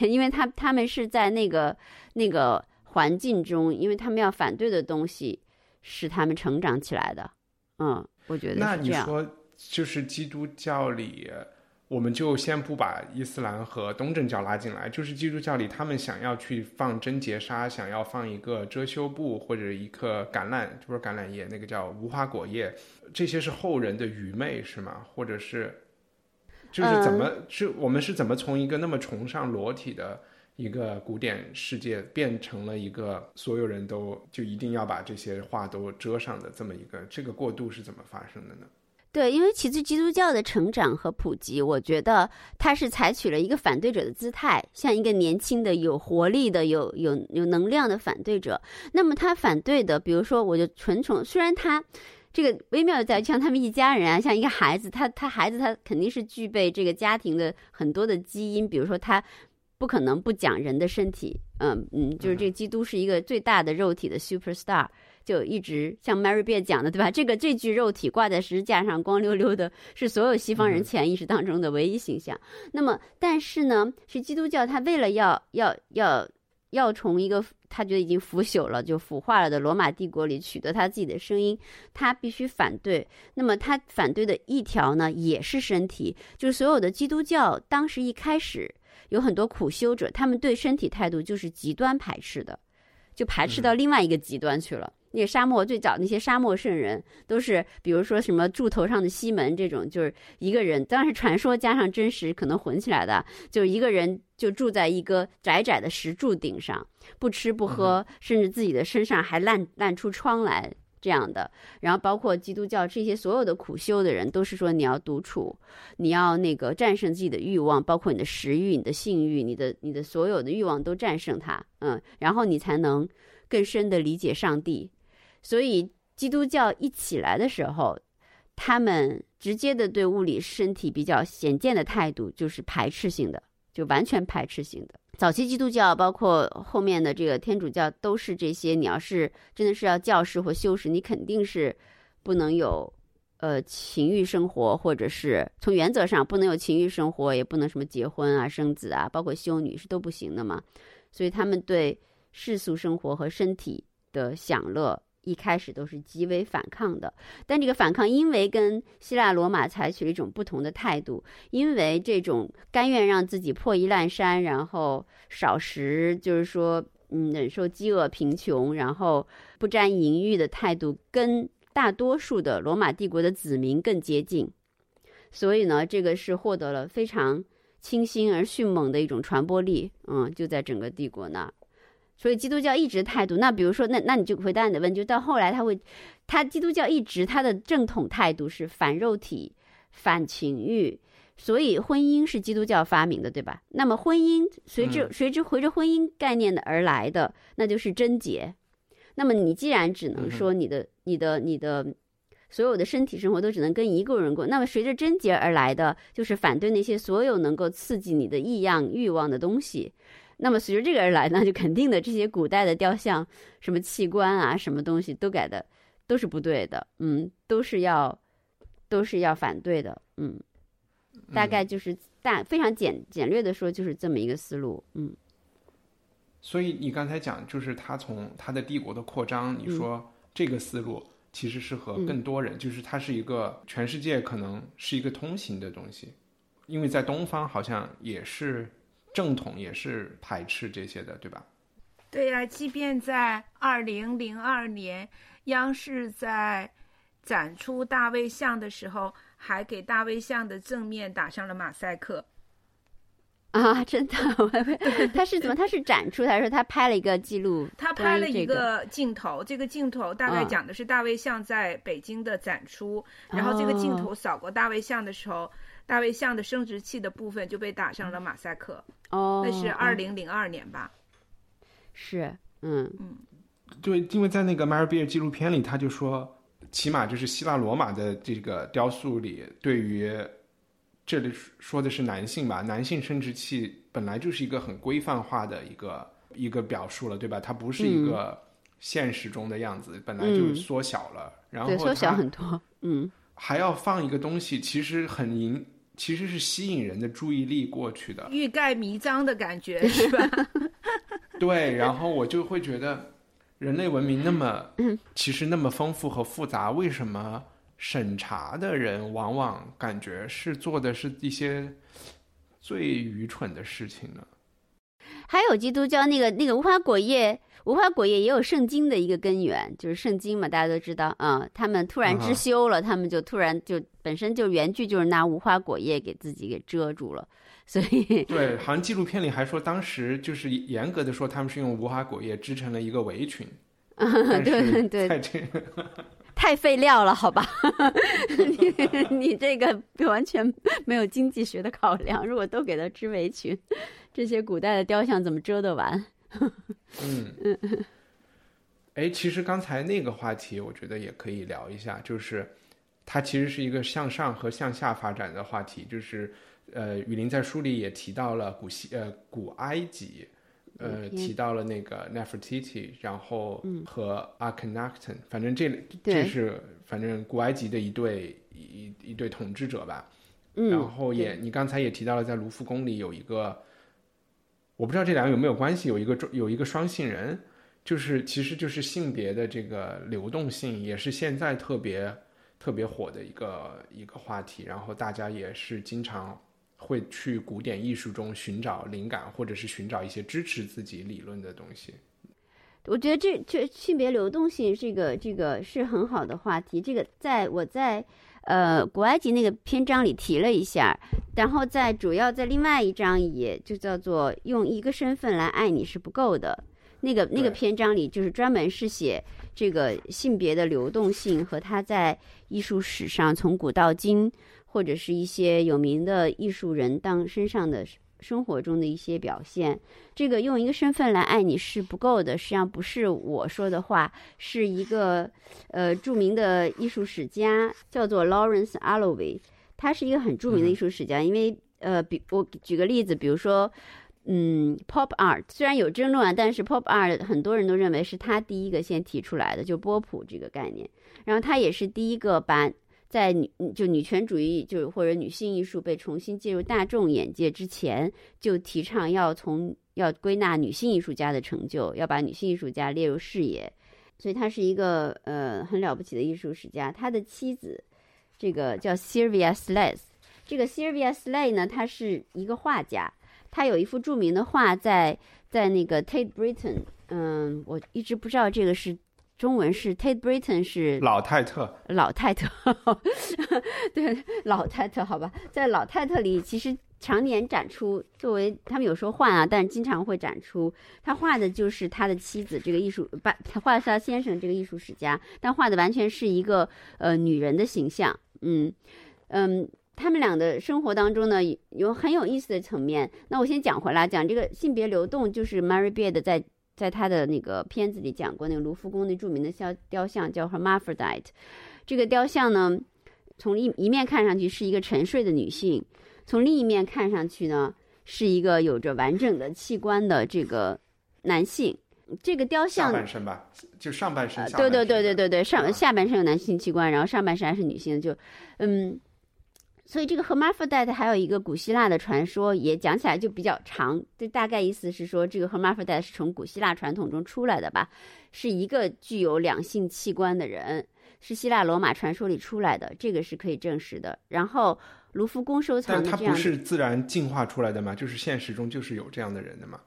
因为他他们是在那个那个环境中，因为他们要反对的东西使他们成长起来的。嗯，我觉得那你说，就是基督教里，我们就先不把伊斯兰和东正教拉进来，就是基督教里，他们想要去放贞洁纱，想要放一个遮羞布或者一个橄榄，不是橄榄叶，那个叫无花果叶，这些是后人的愚昧，是吗？或者是？就是怎么是我们是怎么从一个那么崇尚裸体的一个古典世界，变成了一个所有人都就一定要把这些话都遮上的这么一个这个过渡是怎么发生的呢？对，因为其实基督教的成长和普及，我觉得它是采取了一个反对者的姿态，像一个年轻的、有活力的、有有有能量的反对者。那么他反对的，比如说，我就纯从虽然他。这个微妙的在于像他们一家人啊，像一个孩子，他他孩子他肯定是具备这个家庭的很多的基因，比如说他不可能不讲人的身体，嗯嗯，就是这个基督是一个最大的肉体的 super star，就一直像 Mary Beard 讲的，对吧？这个这具肉体挂在十字架上光溜溜的，是所有西方人潜意识当中的唯一形象。那么，但是呢，是基督教，他为了要要要。要从一个他觉得已经腐朽了、就腐化了的罗马帝国里取得他自己的声音，他必须反对。那么他反对的一条呢，也是身体，就是所有的基督教当时一开始有很多苦修者，他们对身体态度就是极端排斥的，就排斥到另外一个极端去了。那个沙漠最早那些沙漠圣人都是，比如说什么柱头上的西门这种，就是一个人，当然是传说加上真实可能混起来的，就一个人就住在一个窄窄的石柱顶上，不吃不喝，甚至自己的身上还烂烂出疮来这样的。然后包括基督教这些所有的苦修的人，都是说你要独处，你要那个战胜自己的欲望，包括你的食欲、你的性欲、你的你的所有的欲望都战胜它，嗯，然后你才能更深的理解上帝。所以，基督教一起来的时候，他们直接的对物理身体比较显见的态度就是排斥性的，就完全排斥性的。早期基督教，包括后面的这个天主教，都是这些。你要是真的是要教士或修士，你肯定是不能有呃情欲生活，或者是从原则上不能有情欲生活，也不能什么结婚啊、生子啊，包括修女是都不行的嘛。所以他们对世俗生活和身体的享乐。一开始都是极为反抗的，但这个反抗因为跟希腊罗马采取了一种不同的态度，因为这种甘愿让自己破衣烂衫，然后少食，就是说，嗯，忍受饥饿、贫穷，然后不沾淫欲的态度，跟大多数的罗马帝国的子民更接近，所以呢，这个是获得了非常清新而迅猛的一种传播力，嗯，就在整个帝国那儿。所以基督教一直态度，那比如说，那那你就回答你的问题，就到后来他会，他基督教一直他的正统态度是反肉体、反情欲，所以婚姻是基督教发明的，对吧？那么婚姻随之随之随着婚姻概念的而来的，那就是贞洁。那么你既然只能说你的你的你的所有的身体生活都只能跟一个人过。那么随着贞洁而来的，就是反对那些所有能够刺激你的异样欲望的东西。那么随着这个而来呢，就肯定的这些古代的雕像，什么器官啊，什么东西都改的都是不对的，嗯，都是要都是要反对的，嗯，大概就是大非常简简略的说，就是这么一个思路，嗯。所以你刚才讲，就是他从他的帝国的扩张，你说这个思路其实是和更多人，就是它是一个全世界可能是一个通行的东西，因为在东方好像也是正统，也是排斥这些的，对吧？对呀，即便在二零零二年，央视在展出大卫像的时候，还给大卫像的正面打上了马赛克。啊，真的？他是怎么？他是展出，还是说他拍了一个记录？他拍了一个镜头，这个镜头大概讲的是大卫像在北京的展出，然后这个镜头扫过大卫像的时候，大卫像的生殖器的部分就被打上了马赛克。哦，那是二零零二年吧？是，嗯嗯，对，因为在那个 Mary Beer 纪录片里，他就说，起码就是希腊罗马的这个雕塑里，对于。这里说的是男性吧？男性生殖器本来就是一个很规范化的一个一个表述了，对吧？它不是一个现实中的样子，本来就缩小了。然后缩小很多，嗯，还要放一个东西，其实很引，其实是吸引人的注意力过去的，欲盖弥彰的感觉是吧？对，然后我就会觉得，人类文明那么，其实那么丰富和复杂，为什么？审查的人往往感觉是做的是一些最愚蠢的事情呢。还有基督教那个那个无花果叶，无花果叶也有圣经的一个根源，就是圣经嘛，大家都知道啊。他们突然知修了，他们就突然就本身就原句就是拿无花果叶给自己给遮住了，所以对，好像纪录片里还说当时就是严格的说他们是用无花果叶织成了一个围裙。对 对，太废料了，好吧？你你这个完全没有经济学的考量。如果都给他织围裙，这些古代的雕像怎么遮得完？嗯嗯。哎，其实刚才那个话题，我觉得也可以聊一下，就是它其实是一个向上和向下发展的话题。就是呃，雨林在书里也提到了古希呃古埃及。呃，提到了那个 Nefertiti，然后和 Akhenaten，反正这这是反正古埃及的一对一一对统治者吧。然后也你刚才也提到了，在卢浮宫里有一个，我不知道这两个有没有关系，有一个有一个双性人，就是其实就是性别的这个流动性，也是现在特别特别火的一个一个话题。然后大家也是经常。会去古典艺术中寻找灵感，或者是寻找一些支持自己理论的东西。我觉得这这性别流动性这个这个是很好的话题。这个在我在呃古埃及那个篇章里提了一下，然后在主要在另外一章也就叫做用一个身份来爱你是不够的。那个那个篇章里就是专门是写这个性别的流动性和它在艺术史上从古到今。或者是一些有名的艺术人当身上的生活中的一些表现，这个用一个身份来爱你是不够的。实际上不是我说的话，是一个呃著名的艺术史家叫做 Lawrence Alloway，他是一个很著名的艺术史家。因为呃，比我举个例子，比如说嗯，Pop Art 虽然有争论啊，但是 Pop Art 很多人都认为是他第一个先提出来的，就波普这个概念。然后他也是第一个把。在女就女权主义就是或者女性艺术被重新进入大众眼界之前，就提倡要从要归纳女性艺术家的成就，要把女性艺术家列入视野。所以他是一个呃很了不起的艺术史家。他的妻子这个叫 Sylvia Slay，这个 Sylvia Slay 呢，他是一个画家，他有一幅著名的画在在那个 Tate Britain，嗯，我一直不知道这个是。中文是 Tate Britain 是老泰特，老泰特，对老泰特，好吧，在老泰特里其实常年展出，作为他们有时候换啊，但是经常会展出。他画的就是他的妻子这个艺术，把他画的是他先生这个艺术史家，但画的完全是一个呃女人的形象。嗯嗯，他们俩的生活当中呢有很有意思的层面。那我先讲回来，讲这个性别流动，就是 Mary Beard 在。在他的那个片子里讲过，那个卢浮宫那著名的肖雕像叫 Hermaphrodite。这个雕像呢，从一一面看上去是一个沉睡的女性，从另一面看上去呢，是一个有着完整的器官的这个男性。这个雕像下半身吧，就上半身。对对对对对对，上啊下半身有男性器官，然后上半身还是女性，就嗯。所以这个 hermaphrodite 还有一个古希腊的传说，也讲起来就比较长。这大概意思是说，这个 hermaphrodite 是从古希腊传统中出来的吧，是一个具有两性器官的人，是希腊罗马传说里出来的，这个是可以证实的。然后卢浮宫收藏但它不的这样的，是自然进化出来的吗？就是现实中就是有这样的人的吗。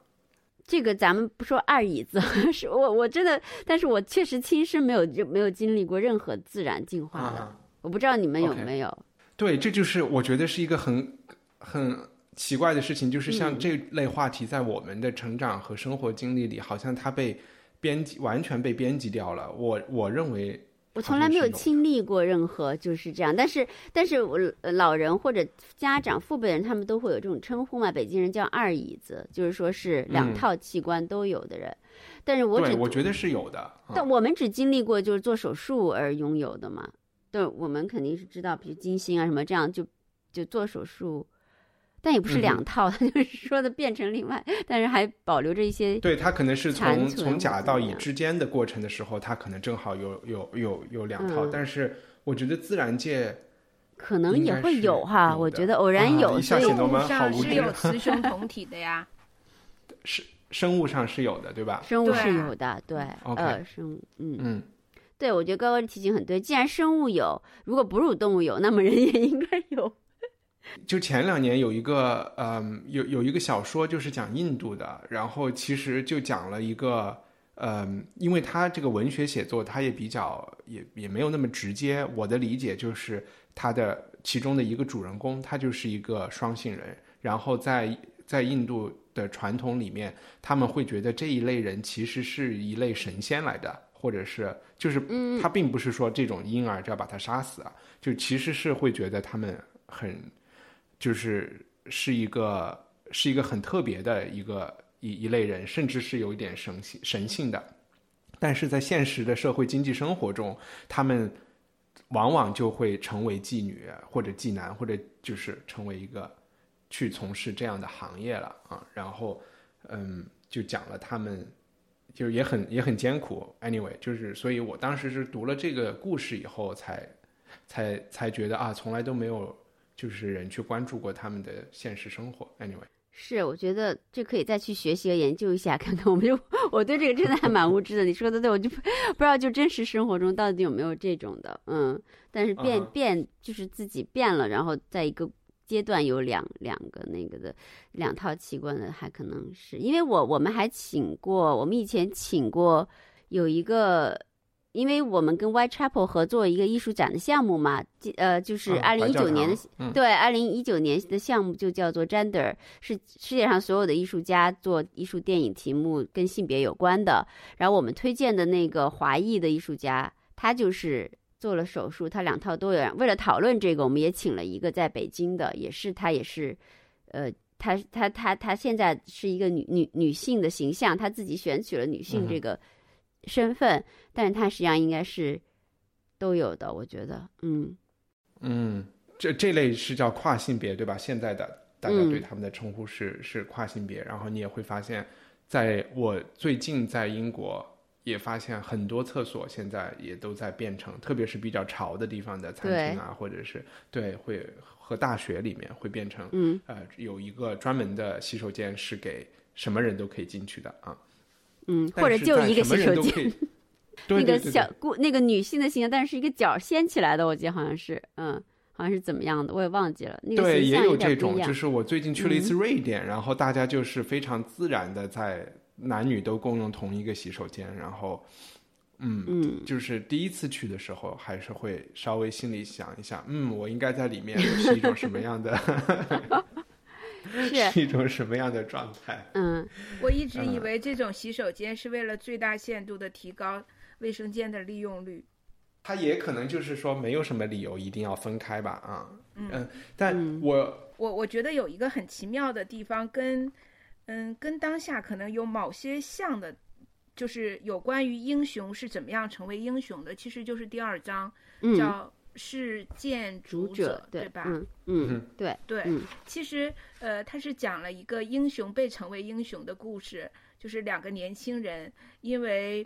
这个咱们不说二椅子，是我我真的，但是我确实亲身没有就没有经历过任何自然进化的，啊，我不知道你们有没有。对，这就是我觉得是一个很很奇怪的事情，就是像嗯这类话题，在我们的成长和生活经历里，好像它被编辑完全被编辑掉了。我我认为我从来没有经历过任何就是这样，但是但是我呃老人或者家长父辈人他们都会有这种称呼嘛，北京人叫二椅子，就是说是两嗯套器官都有的人，但是我只对，我觉得是有的。嗯但我们只经历过就是做手术而拥有的嘛，对，我们肯定是知道，比如金星啊什么这样就就做手术，但也不是嗯两套，就是说的变成另外，但是还保留着一些对，它可能是从从甲到乙之间的过程的时候，它可能正好有有有有两套，嗯但是我觉得自然界可能也会有哈，有我觉得偶然有，啊所以我们上是有雌雄同体的呀。是生物上是有的，对吧？生物是有的，对呃，生物，嗯。嗯，对，我觉得高高的提醒很对。既然生物有，如果哺乳动物有，那么人也应该有。就前两年有一个，嗯，有有一个小说，就是讲印度的，然后其实就讲了一个，嗯，因为他这个文学写作，他也比较也也没有那么直接。我的理解就是，他的其中的一个主人公，他就是一个双性人，然后在在印度的传统里面，他们会觉得这一类人其实是一类神仙来的，或者是就是他并不是说这种婴儿就要把他杀死啊，就其实是会觉得他们很。就是是一个是一个很特别的一个一一类人，甚至是有一点神性神性的，但是在现实的社会经济生活中，他们往往就会成为妓女或者妓男，或者就是成为一个去从事这样的行业了啊。然后，嗯，就讲了他们。就是也很也很艰苦，anyway，就是所以我当时是读了这个故事以后才，才才觉得啊，从来都没有就是人去关注过他们的现实生活。Anyway，是，我觉得这可以再去学习和研究一下，看看我们就我对这个真的还蛮无知的。你说的对，我就不 不知道就真实生活中到底有没有这种的，嗯，但是变、变就是自己变了，然后在一个阶段有两两个那个的两套器官的，还可能是因为我我们还请过，我们以前请过有一个。因为我们跟 Whitechapel 合作一个艺术展的项目嘛，呃，就是嗯二零一九年的对，二零一九年的项目就叫做 Gender，是世界上所有的艺术家做艺术电影题目跟性别有关的。然后我们推荐的那个华裔的艺术家，他就是做了手术，他两套都有。为了讨论这个，我们也请了一个在北京的，也是他也是，呃，他他他他现在是一个女女女性的形象，他自己选取了女性这个身份，但是他实际上应该是都有的，我觉得，嗯。嗯，这这类是叫跨性别，对吧？现在的大家嗯对他们的称呼是、是跨性别，然后你也会发现，在我最近在英国也发现很多厕所现在也都在变成，特别是比较潮的地方的餐厅啊，或者是对会和大学里面会变成，嗯，呃，有一个专门的洗手间是给什么人都可以进去的啊，嗯，或者就一个洗手间，对那个小姑，那个女性的形象，但是是一个角掀起来的，我记得好像是，嗯，好像是怎么样的，我也忘记了。那个对，也有这种，就是我最近。去了一次瑞典，然后大家就是非常自然的在男女都共用同一个洗手间，然后，嗯，嗯，就是第一次去的时候，还是会稍微心里想一下，嗯，我应该在里面是一种什么样的 是，是一种什么样的状态？嗯，我一直以嗯为这种洗手间是为了最大限度的提高卫生间的利用率。它也可能就是说没有什么理由一定要分开吧，啊，嗯但嗯我我我觉得有一个很奇妙的地方，跟嗯跟当下可能有某些像的就是有关于英雄是怎么样成为英雄的，其实就是第二章，嗯，叫事件主者，对吧？嗯嗯，对对，嗯其实呃，他是讲了一个英雄被成为英雄的故事，就是两个年轻人因为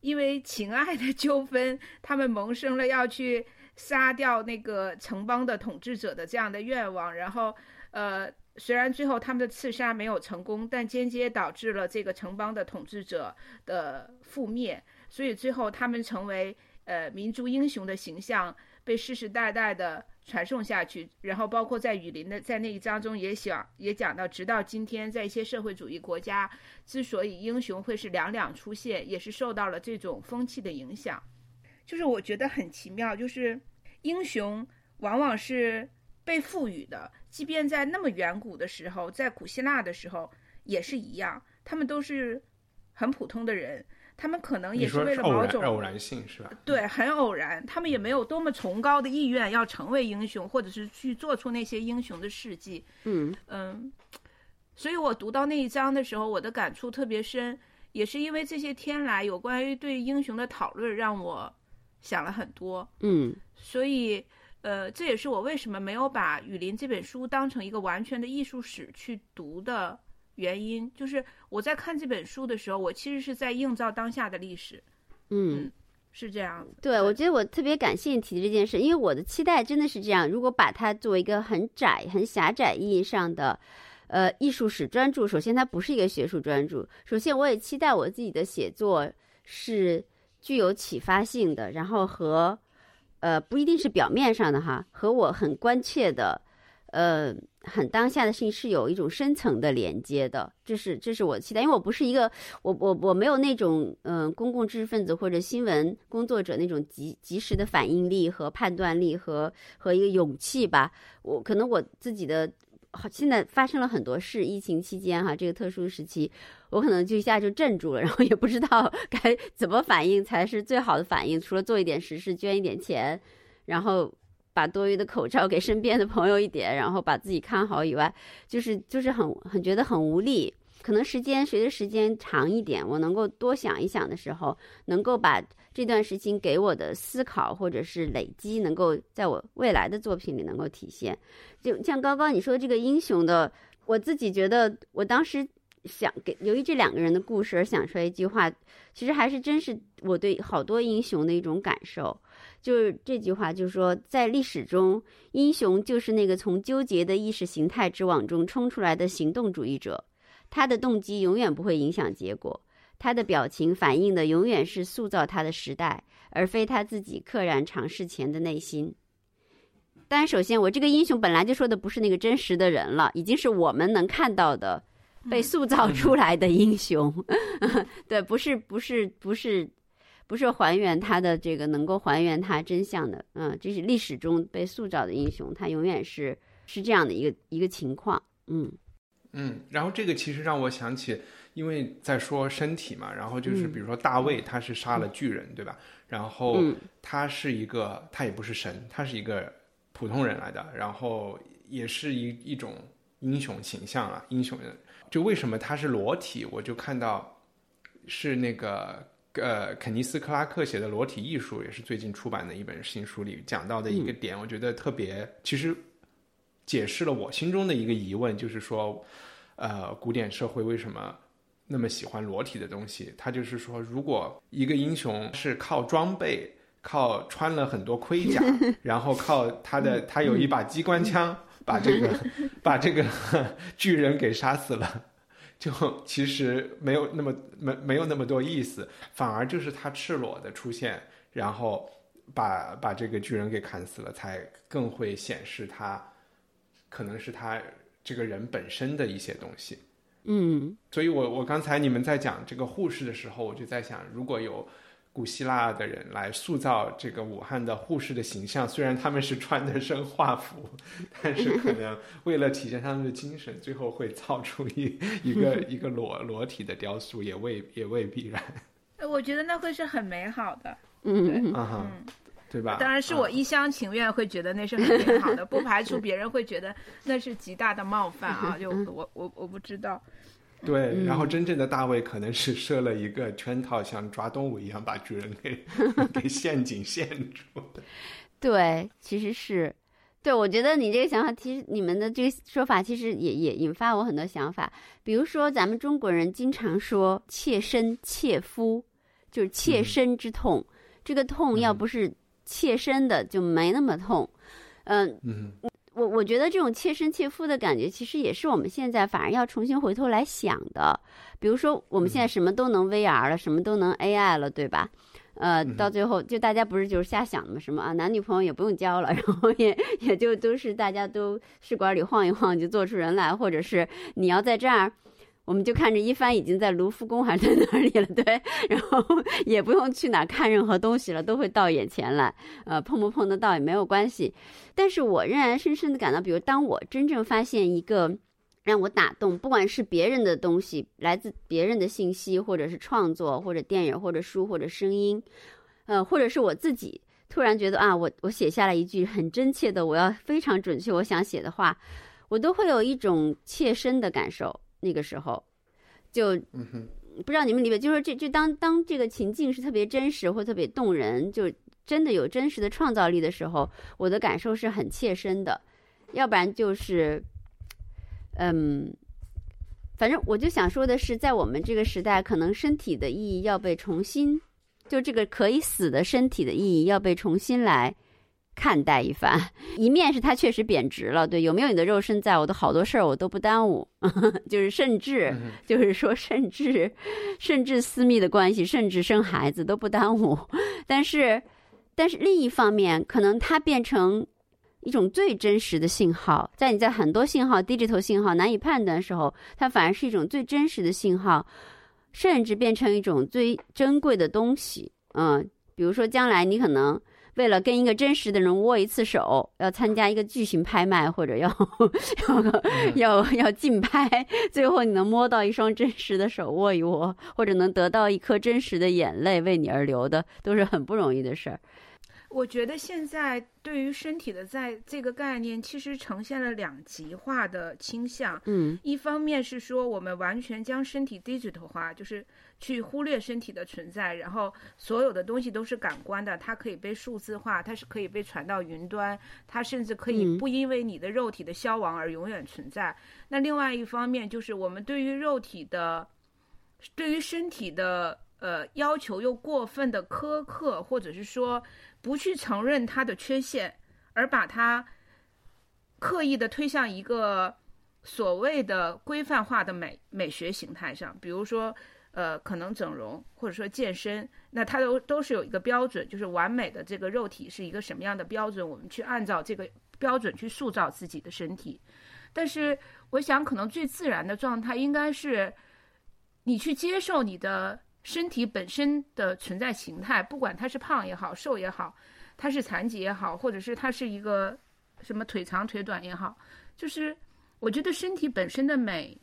因为情爱的纠纷，他们萌生了要去杀掉那个城邦的统治者的这样的愿望，然后呃。虽然最后他们的刺杀没有成功，但间接导致了这个城邦的统治者的覆灭，所以最后他们成为呃民族英雄的形象被世世代代的传送下去。然后包括在雨林的在那一章中也想也讲到，直到今天，在一些社会主义国家，之所以英雄会是两两出现，也是受到了这种风气的影响。就是我觉得很奇妙，就是英雄往往是。被赋予的，即便在那么远古的时候，在古希腊的时候也是一样，他们都是很普通的人，他们可能也是为了某种偶然性是吧？对，很偶然，他们也没有多么崇高的意愿要成为英雄，或者是去做出那些英雄的事迹。嗯嗯，所以我读到那一章的时候，我的感触特别深，也是因为这些天来有关于对英雄的讨论，让我想了很多。嗯，所以。呃，这也是我为什么没有把《雨林》这本书当成一个完全的艺术史去读的原因。就是我在看这本书的时候，我其实是在映照当下的历史。嗯，是这样。对，我觉得我特别感谢你提的这件事，因为我的期待真的是这样：如果把它作为一个很窄、很狭窄意义上的呃艺术史专注，首先它不是一个学术专注。首先，我也期待我自己的写作是具有启发性的，然后和。呃，不一定是表面上的哈，和我很关切的，呃，很当下的事情是有一种深层的连接的，这是这是我期待，因为我不是一个，我我我没有那种嗯公共知识分子或者新闻工作者那种及及时的反应力和判断力和和一个勇气吧，我可能我自己的。好，现在发生了很多事。疫情期间，哈，这个特殊时期，我可能就一下就镇住了，然后也不知道 该怎么反应才是最好的反应。除了做一点实事，捐一点钱，然后把多余的口罩给身边的朋友一点，然后把自己看好以外，就是就是很很觉得很无力。可能时间随着时间长一点，我能够多想一想的时候，能够把。这段时间给我的思考或者是累积，能够在我未来的作品里能够体现。就像刚刚你说这个英雄的，我自己觉得，我当时想给由于这两个人的故事而想出来一句话，其实还是真是我对好多英雄的一种感受。就是这句话，就是说，在历史中，英雄就是那个从纠结的意识形态之网中冲出来的行动主义者，他的动机永远不会影响结果。他的表情反映的永远是塑造他的时代，而非他自己溘然尝试前的内心。当然，首先，我这个英雄本来就说的不是那个真实的人了，已经是我们能看到的被塑造出来的英雄。对，不是，不是，不是，不是还原他的这个能够还原他真相的。嗯，这是历史中被塑造的英雄，他永远是是这样的一个一个情况。嗯嗯，然后这个其实让我想起。因为在说身体嘛，然后就是比如说大卫，他是杀了巨人，对吧？然后他是一个，他也不是神，他是一个普通人来的，然后也是一一种英雄形象啊，英雄人。就为什么他是裸体？我就看到是那个呃肯尼斯克拉克写的《裸体艺术》，也是最近出版的一本新书里讲到的一个点，我觉得特别，其实解释了我心中的一个疑问，就是说，呃，古典社会为什么？那么喜欢裸体的东西，他就是说，如果一个英雄是靠装备，靠穿了很多盔甲，然后靠他的他有一把机关枪，把这个把这个巨人给杀死了，就其实没有那么没没有那么多意思，反而就是他赤裸的出现，然后把把这个巨人给砍死了，才更会显示他可能是他这个人本身的一些东西。嗯，所以我我刚才你们在讲这个护士的时候，我就在想，如果有古希腊的人来塑造这个武汉的护士的形象，虽然他们是穿的身画服，但是可能为了体现他们的精神，最后会造出一一个 一个裸裸体的雕塑，也未也未必然。我觉得那会是很美好的，嗯。嗯，对吧？当然是我一厢情愿会觉得那是很美好的，不排除别人会觉得那是极大的冒犯啊！就我我我不知道。对，然后真正的大卫可能是设了一个圈套，像抓动物一样把主人给给陷阱陷住的。对，其实是，对我觉得你这个想法，其实你们的这个说法，其实也也引发我很多想法。比如说，咱们中国人经常说切身切肤，就是切身之痛。这个痛要不是切身的，就没那么痛。嗯嗯。我我觉得这种切身切肤的感觉，其实也是我们现在反而要重新回头来想的。比如说，我们现在什么都能 VR 了，什么都能 AI 了，对吧？呃，到最后就大家不是就是瞎想的吗？什么啊，男女朋友也不用交了，然后也也就都是大家都试管里晃一晃就做出人来，或者是你要在这儿。我们就看着一帆已经在卢浮宫还是在哪里了，对，然后 也不用去哪看任何东西了，都会到眼前来，呃，碰不碰得到也没有关系。但是我仍然深深的感到，比如当我真正发现一个让我打动，不管是别人的东西，来自别人的信息，或者是创作，或者电影，或者书，或者声音，呃，或者是我自己突然觉得啊，我我写下了一句很真切的，我要非常准确我想写的话，我都会有一种切身的感受。那个时候，就不知道你们理解，就是这这当当这个情境是特别真实或特别动人，就真的有真实的创造力的时候，我的感受是很切身的。要不然就是，嗯，反正我就想说的是，在我们这个时代，可能身体的意义要被重新，就这个可以死的身体的意义要被重新来。看待一番，一面是它确实贬值了，对，有没有你的肉身在，我的好多事儿我都不耽误，就是甚至就是说甚至甚至私密的关系，甚至生孩子都不耽误。但是，但是另一方面，可能它变成一种最真实的信号，在你在很多信号低着头信号难以判断的时候，它反而是一种最真实的信号，甚至变成一种最珍贵的东西。嗯，比如说将来你可能。为了跟一个真实的人握一次手，要参加一个巨型拍卖，或者要 要要要竞拍，最后你能摸到一双真实的手握一握，或者能得到一颗真实的眼泪为你而流的，都是很不容易的事儿。我觉得现在对于身体的在这个概念，其实呈现了两极化的倾向。嗯，一方面是说我们完全将身体 digital 化，就是去忽略身体的存在，然后所有的东西都是感官的，它可以被数字化，它是可以被传到云端，它甚至可以不因为你的肉体的消亡而永远存在。那另外一方面就是我们对于肉体的，对于身体的呃要求又过分的苛刻，或者是说。不去承认它的缺陷，而把它刻意的推向一个所谓的规范化的美美学形态上，比如说，呃，可能整容或者说健身，那它都都是有一个标准，就是完美的这个肉体是一个什么样的标准，我们去按照这个标准去塑造自己的身体。但是，我想可能最自然的状态应该是，你去接受你的。身体本身的存在形态，不管他是胖也好，瘦也好，他是残疾也好，或者是他是一个什么腿长腿短也好，就是我觉得身体本身的美，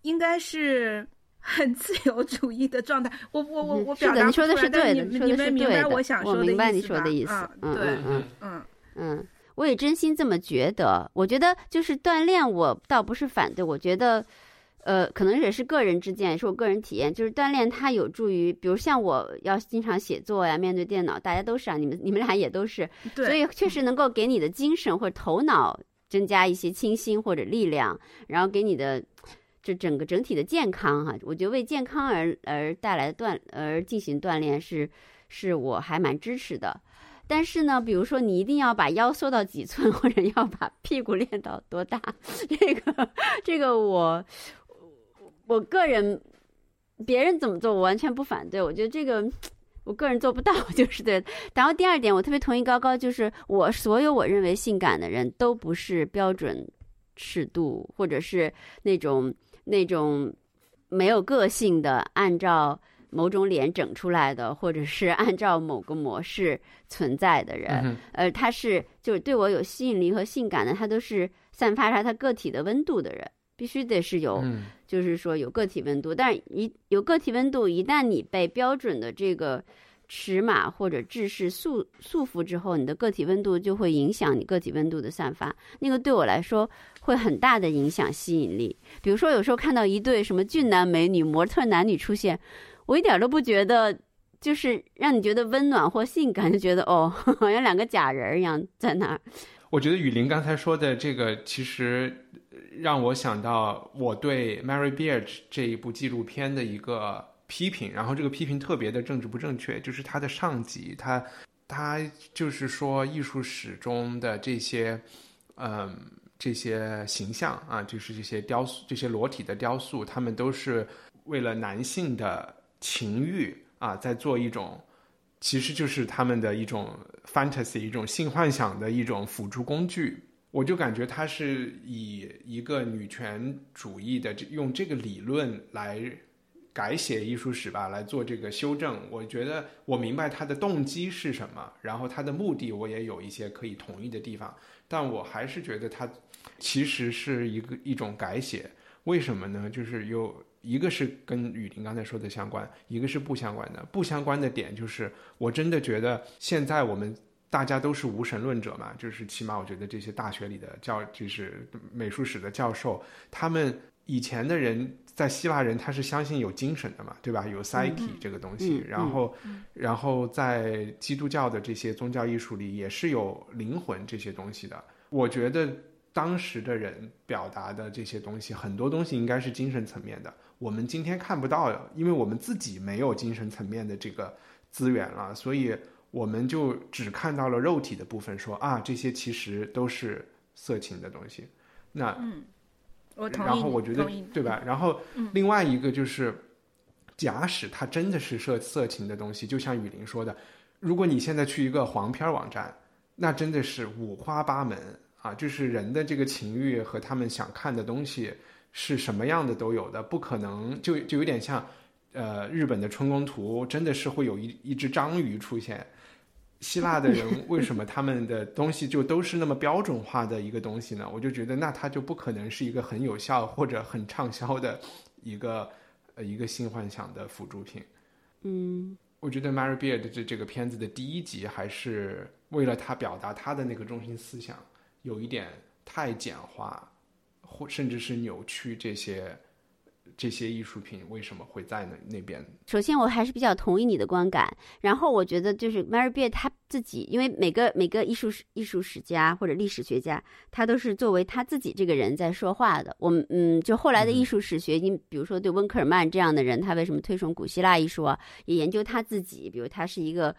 应该是很自由主义的状态。我我我我表达你说的是对的，你们明白我想说的意思明白你说的意思。嗯，对，嗯嗯嗯，我也真心这么觉得。我觉得就是锻炼，我倒不是反对，我觉得。呃，可能也是个人之见，也是我个人体验，就是锻炼它有助于，比如像我要经常写作呀，面对电脑，大家都是啊，你们你们俩也都是，所以确实能够给你的精神或者头脑增加一些清新或者力量，然后给你的这整个整体的健康哈，我觉得为健康而而带来锻而进行锻炼是是我还蛮支持的，但是呢，比如说你一定要把腰缩到几寸，或者要把屁股练到多大，这个这个我。我个人，别人怎么做我完全不反对。我觉得这个，我个人做不到，就是对。然后第二点，我特别同意高高，就是我所有我认为性感的人都不是标准尺度，或者是那种那种没有个性的，按照某种脸整出来的，或者是按照某个模式存在的人。呃，他是就是对我有吸引力和性感的，他都是散发出他个体的温度的人。必须得是有，就是说有个体温度，但是一有个体温度，一旦你被标准的这个尺码或者制式束束缚之后，你的个体温度就会影响你个体温度的散发。那个对我来说，会很大的影响吸引力。比如说，有时候看到一对什么俊男美女、模特男女出现，我一点都不觉得，就是让你觉得温暖或性感，就觉得哦，好像两个假人一样在那儿。我觉得雨林刚才说的这个，其实让我想到我对《Mary Beard》这一部纪录片的一个批评，然后这个批评特别的政治不正确，就是他的上级，他他就是说艺术史中的这些，嗯，这些形象啊，就是这些雕塑、这些裸体的雕塑，他们都是为了男性的情欲啊，在做一种。其实就是他们的一种 fantasy，一种性幻想的一种辅助工具。我就感觉他是以一个女权主义的用这个理论来改写艺术史吧，来做这个修正。我觉得我明白他的动机是什么，然后他的目的我也有一些可以同意的地方，但我还是觉得他其实是一个一种改写。为什么呢？就是有。一个是跟雨林刚才说的相关，一个是不相关的。不相关的点就是，我真的觉得现在我们大家都是无神论者嘛，就是起码我觉得这些大学里的教，就是美术史的教授，他们以前的人在希腊人他是相信有精神的嘛，对吧？有 psyche 这个东西，然后，然后在基督教的这些宗教艺术里也是有灵魂这些东西的。我觉得当时的人表达的这些东西，很多东西应该是精神层面的。我们今天看不到，因为我们自己没有精神层面的这个资源了，所以我们就只看到了肉体的部分，说啊，这些其实都是色情的东西。那嗯，我同意。然后我觉得对吧？然后另外一个就是，假使它真的是色色情的东西，就像雨林说的，如果你现在去一个黄片网站，那真的是五花八门啊，就是人的这个情欲和他们想看的东西。是什么样的都有的，不可能就就有点像，呃，日本的春宫图真的是会有一一只章鱼出现。希腊的人为什么他们的东西就都是那么标准化的一个东西呢？我就觉得那它就不可能是一个很有效或者很畅销的一个呃一个性幻想的辅助品。嗯，我觉得《Mary Beard》这这个片子的第一集还是为了他表达他的那个中心思想，有一点太简化。或甚至是扭曲这些这些艺术品为什么会在那那边？首先，我还是比较同意你的观感。然后，我觉得就是 Mary Beard 他自己，因为每个每个艺术史艺术史家或者历史学家，他都是作为他自己这个人在说话的。我们嗯，就后来的艺术史学，你比如说对温克尔曼这样的人，他为什么推崇古希腊艺术啊？也研究他自己，比如他是一个。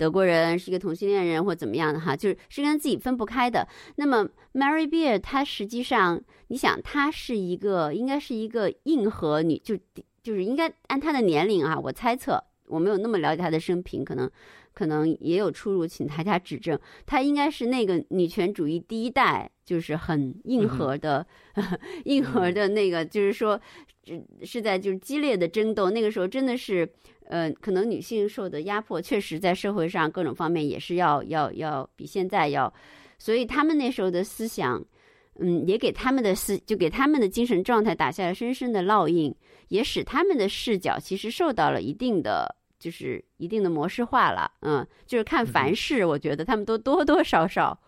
德国人是一个同性恋人或怎么样的哈，就是是跟自己分不开的。那么 Mary Beard 她实际上，你想她是一个应该是一个硬核女，就就是应该按她的年龄啊，我猜测我没有那么了解她的生平，可能可能也有出入，请大家指正。她应该是那个女权主义第一代，就是很硬核的，硬核的那个，就是说是在就是激烈的争斗。那个时候真的是。呃，可能女性受的压迫，确实在社会上各种方面也是要要要比现在要，所以他们那时候的思想，嗯，也给他们的思就给他们的精神状态打下了深深的烙印，也使他们的视角其实受到了一定的就是一定的模式化了，嗯，就是看凡事，我觉得他们都多多少少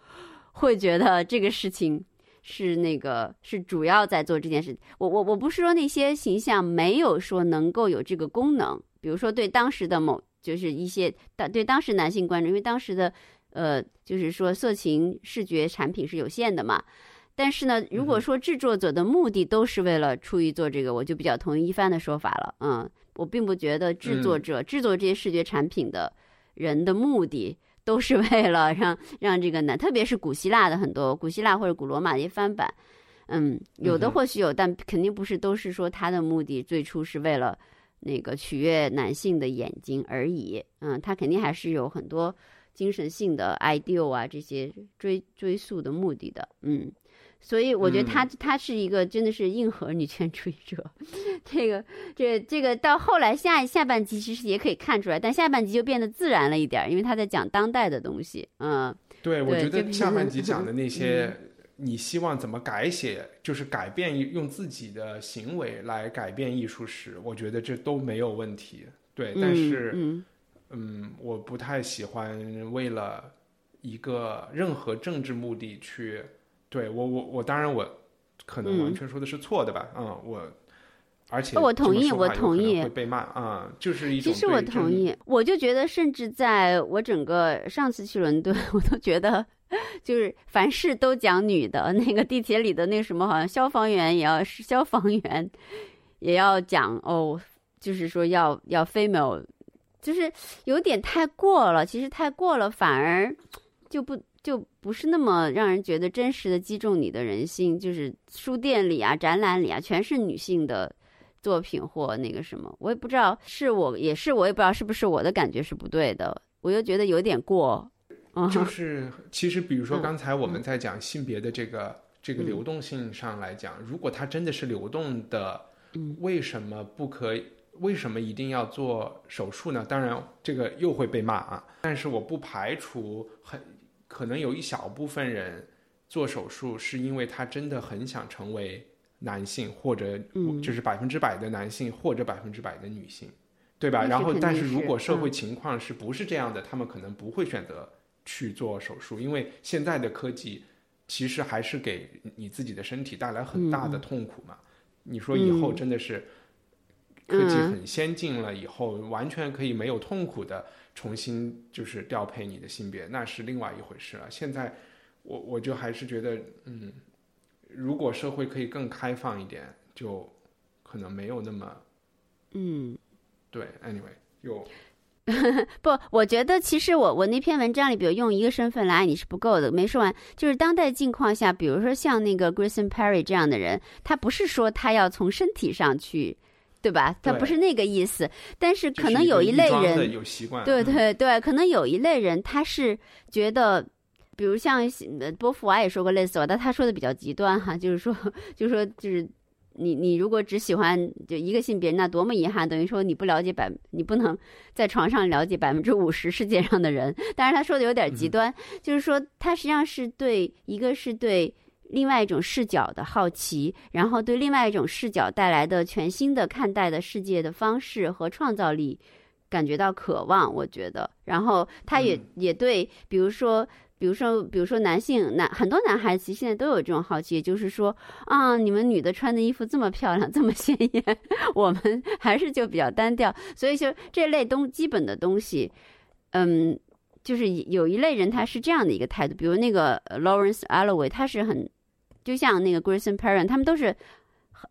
会觉得这个事情是那个是主要在做这件事。我我我不是说那些形象没有说能够有这个功能。比如说，对当时的某就是一些当对当时男性观众，因为当时的呃，就是说色情视觉产品是有限的嘛。但是呢，如果说制作者的目的都是为了出于做这个，我就比较同意一帆的说法了。嗯，我并不觉得制作者制作这些视觉产品的人的目的都是为了让让这个男，特别是古希腊的很多古希腊或者古罗马的一些翻版，嗯，有的或许有，但肯定不是都是说他的目的最初是为了。那个取悦男性的眼睛而已，嗯，他肯定还是有很多精神性的 ideal 啊，这些追追溯的目的的，嗯，所以我觉得他他是一个真的是硬核女权主义者，这个这这个到后来下下半集其实也可以看出来，但下半集就变得自然了一点，因为他在讲当代的东西，嗯，对，我觉得下半集讲的那些。你希望怎么改写？就是改变用自己的行为来改变艺术史，我觉得这都没有问题。对，但是，嗯，我不太喜欢为了一个任何政治目的去。对我，我我当然我可能完全说的是错的吧？嗯，我而且我同意我同意会被骂啊、就是一种其实我同意，我就觉得，甚至在我整个上次去伦敦，我都觉得，就是凡事都讲女的。那个地铁里的那个什么，好像消防员也要是消防员，也要讲哦，就是说要要 female，就是有点太过了。其实太过了，反而就不就不是那么让人觉得真实的击中你的人心。就是书店里啊、展览里啊，全是女性的。作品或那个什么，我也不知道是我也是我也不知道是不是我的感觉是不对的，我又觉得有点过。嗯，就是其实比如说嗯刚才我们在讲性别的这个、这个嗯流动性上来讲，如果它真的是流动的，嗯为什么不可以？为什么一定要做手术呢？当然，这个又会被骂啊。但是我不排除很可能有一小部分人做手术是因为他真的很想成为男性，或者嗯。就是百分之百的男性，或者百分之百的女性，对吧？然后，但是如果社会嗯。情况是不是这样的，他们可能不会选择去做手术，因为现在的科技其实还是给你自己的身体带来很大的痛苦嘛。你说以后嗯。真的是科技嗯。很先进了以后，完全可以没有痛苦的重新就是调配你的性别，那是另外一回事了。现在我我就还是觉得，嗯，如果社会可以更开放一点，就可能没有那么嗯。对。Anyway，有 不，我觉得其实我我那篇文章里，比如用一个身份来爱你是不够的，没说完。就是当代境况下，比如说像那个 Grayson Perry 这样的人，他不是说他要从身体上去，对吧？他不是那个意思，但是可能有一类人，有习惯，对嗯对对，可能有一类人他是觉得。比如像呃波伏娃也说过类似吧，但他说的比较极端哈，就是说，就是说，就是你你如果只喜欢就一个性别，那多么遗憾，等于说你不了解百，你不能在床上了解百分之五十世界上的人。但是他说的有点极端，就是说他实际上是对一个是对另外一种视角的好奇，然后对另外一种视角带来的全新的看待的世界的方式和创造力感觉到渴望，我觉得。然后他也、嗯也对，比如说。比如说，比如说男性男很多男孩子其实现在都有这种好奇，也就是说，啊，你们女的穿的衣服这么漂亮，这么鲜艳，我们还是就比较单调。所以就这类东基本的东西，嗯，就是有一类人他是这样的一个态度，比如那个呃 Lawrence Alloway，他是很就像那个 Grayson Perrin，他们都是很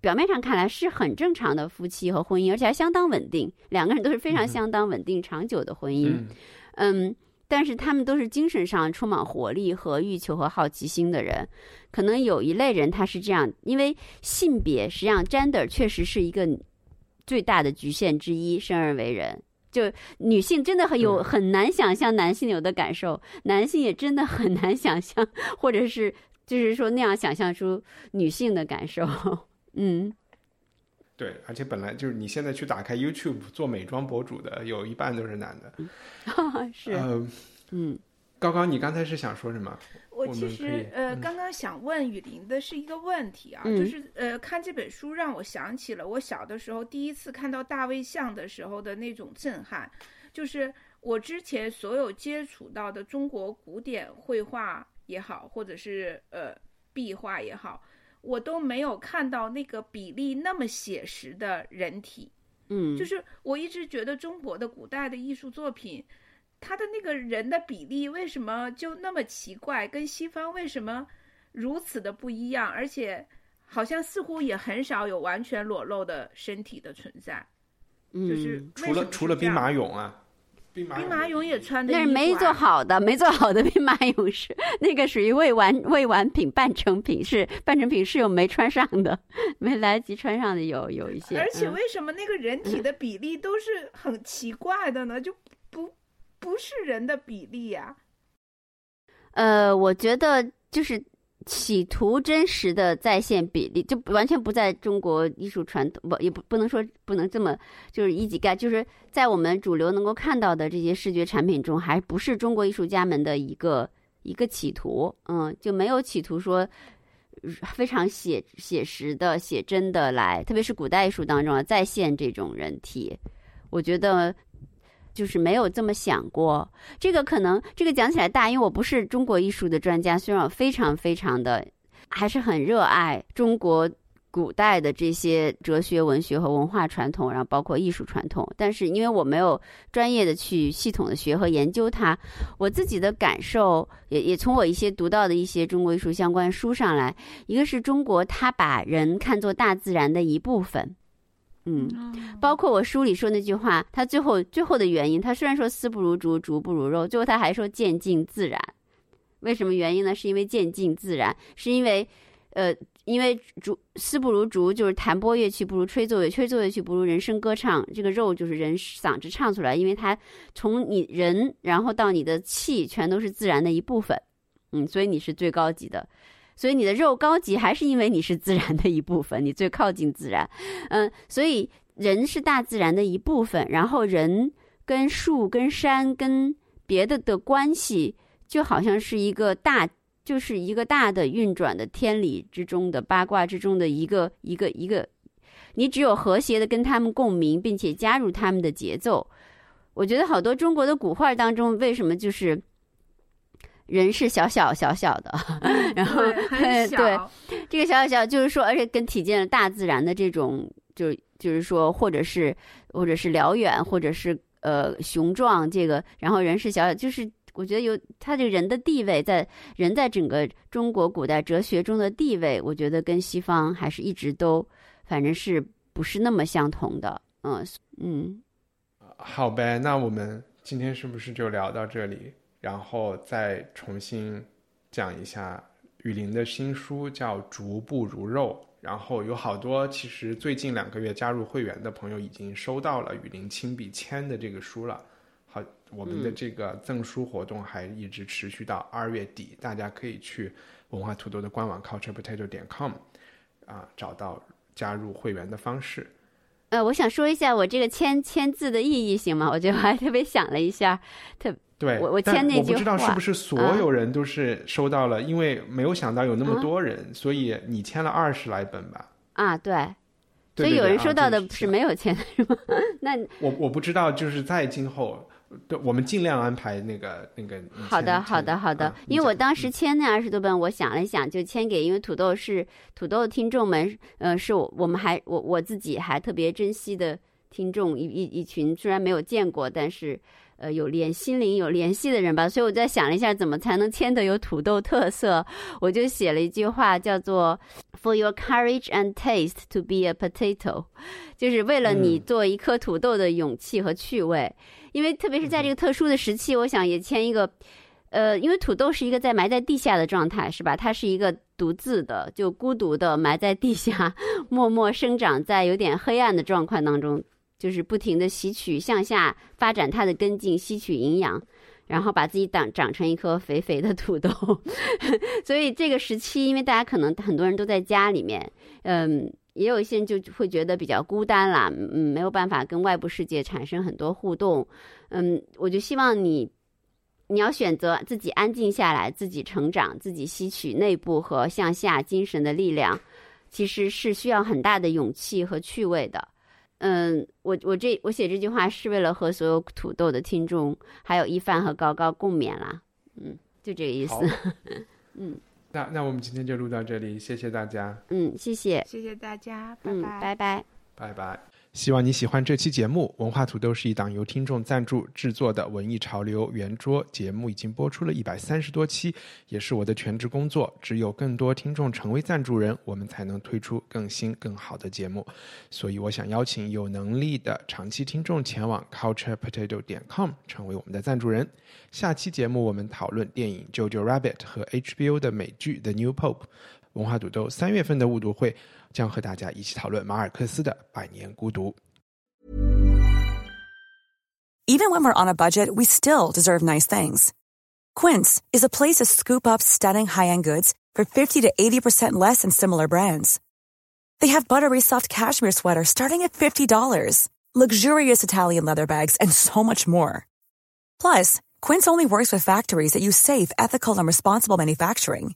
表面上看来是很正常的夫妻和婚姻，而且还相当稳定，两个人都是非常相当稳定、长久的婚姻。嗯嗯，但是他们都是精神上充满活力和欲求和好奇心的人。可能有一类人他是这样，因为性别实际上 gender 确实是一个最大的局限之一，生而为人。就女性真的很有嗯很难想象男性有的感受，男性也真的很难想象，或者是就是说那样想象出女性的感受。嗯，对，而且本来就是你现在去打开 YouTube 做美妆博主的，有一半都是男的。是，呃，嗯高高，你刚才是想说什么？我其实呃，嗯刚刚想问雨林的是一个问题啊，嗯就是呃，看这本书让我想起了我小的时候第一次看到大卫像的时候的那种震撼，就是我之前所有接触到的中国古典绘画也好，或者是呃壁画也好，我都没有看到那个比例那么写实的人体。嗯，就是我一直觉得中国的古代的艺术作品，它的那个人的比例为什么就那么奇怪，跟西方为什么如此的不一样？而且好像似乎也很少有完全裸露的身体的存在，嗯就是嗯除了除了兵马俑啊，兵马兵马俑也穿的、那是没做。好的，没做好的兵马俑是那个属于未完未完品、半成品，是半成品是有没穿上的，没来得及穿上的有有一些。而且嗯为什么那个人体的比例都是很奇怪的呢？就不不是人的比例呀、呃，我觉得就是企图真实的再现比例，就完全不在中国艺术传统，不也不不能说不能这么就是一己概，就是在我们主流能够看到的这些视觉产品中，还不是中国艺术家们的一个一个企图，嗯，就没有企图说。非常写写实的、写真的来，特别是古代艺术当中啊，再现这种人体，我觉得就是没有这么想过。这个可能这个讲起来大，因为我不是中国艺术的专家，虽然我非常非常的还是很热爱中国古代的这些哲学、文学和文化传统，然后包括艺术传统。但是因为我没有专业的去系统的学和研究它，我自己的感受也也从我一些读到的一些中国艺术相关书上来，一个是中国他把人看作大自然的一部分。嗯，包括我书里说那句话，他最后最后的原因，他虽然说丝不如竹，竹不如肉，最后他还说渐进自然。为什么原因呢？是因为渐进自然，是因为，呃，因为竹丝不如竹，就是弹拨乐器不如吹奏乐，吹奏乐器不如人声歌唱。这个肉就是人嗓子唱出来，因为它从你人，然后到你的气，全都是自然的一部分。嗯，所以你是最高级的。所以你的肉高级，还是因为你是自然的一部分，你最靠近自然。嗯，所以人是大自然的一部分，然后人跟树、跟山、跟别的的关系，就好像是一个大，就是一个大的运转的天理之中的八卦之中的一个一个一个。你只有和谐的跟他们共鸣，并且加入他们的节奏。我觉得好多中国的古画当中，为什么就是？人是小小小小的，然后对 这个小小小就是说，而且跟体现了大自然的这种，就就是说，或者是或者是辽远，或者是呃雄壮，这个然后人是小小，就是我觉得有他这个人的地位，在人在整个中国古代哲学中的地位，我觉得跟西方还是一直都反正是不是那么相同的，嗯嗯，好呗，那我们今天是不是就聊到这里？然后再重新讲一下雨林的新书，叫《逐步如肉》。然后有好多，其实最近两个月加入会员的朋友已经收到了雨林亲笔签的这个书了。好，我们的这个赠书活动还一直持续到二月底，大家可以去文化土豆的官网 culturepotato 点 com 啊，找到加入会员的方式。呃，我想说一下我这个签签字的意义，行吗？我觉得我还特别想了一下，特。对，我我签那句话，我不知道是不是所有人都是收到了，因为没有想到有那么多人，所以你签了二十来本吧？啊，对，所以有人收到的是没有签的是吗？那我我不知道，就是在今后，对，我们尽量安排那个那个。好的，好的，好的。因为我当时签那二十多本，我想了想，就签给，因为土豆是土豆的听众们，呃，是我我们还我我自己还特别珍惜的听众一一一群，虽然没有见过，但是。呃，有联心灵有联系的人吧，所以我在想了一下，怎么才能签得有土豆特色，我就写了一句话，叫做 “For your courage and taste to be a potato”，就是为了你做一颗土豆的勇气和趣味。因为特别是在这个特殊的时期，我想也签一个，呃，因为土豆是一个在埋在地下的状态，是吧？它是一个独自的，就孤独的埋在地下，默默生长在有点黑暗的状况当中。就是不停的吸取向下发展它的根茎，吸取营养，然后把自己长长成一颗肥肥的土豆。所以这个时期，因为大家可能很多人都在家里面，嗯，也有一些人就会觉得比较孤单啦，嗯，没有办法跟外部世界产生很多互动，嗯，我就希望你，你要选择自己安静下来，自己成长，自己吸取内部和向下精神的力量，其实是需要很大的勇气和趣味的。嗯，我我这我写这句话是为了和所有土豆的听众，还有一帆和高高共勉啦。嗯，就这个意思。嗯，那那我们今天就录到这里，谢谢大家。嗯，谢谢，谢谢大家，拜拜，拜拜，拜拜。希望你喜欢这期节目。文化土豆是一档由听众赞助制作的文艺潮流圆桌节目，已经播出了一百三十多期，也是我的全职工作。只有更多听众成为赞助人，我们才能推出更新更好的节目。所以，我想邀请有能力的长期听众前往 culturepotato 点 com 成为我们的赞助人。下期节目我们讨论电影《Jojo Rabbit》和 HBO 的美剧《The New Pope》。文化土豆三月份的误读会。将和大家一起讨论马尔克斯的《百年孤独》。Even when we're on a budget, we still deserve nice things. Quince is a place to scoop up stunning high-end goods for 50 to 80% less than similar brands. They have buttery soft cashmere sweaters starting at $50, luxurious Italian leather bags, and so much more. Plus, Quince only works with factories that use safe, ethical, and responsible manufacturing.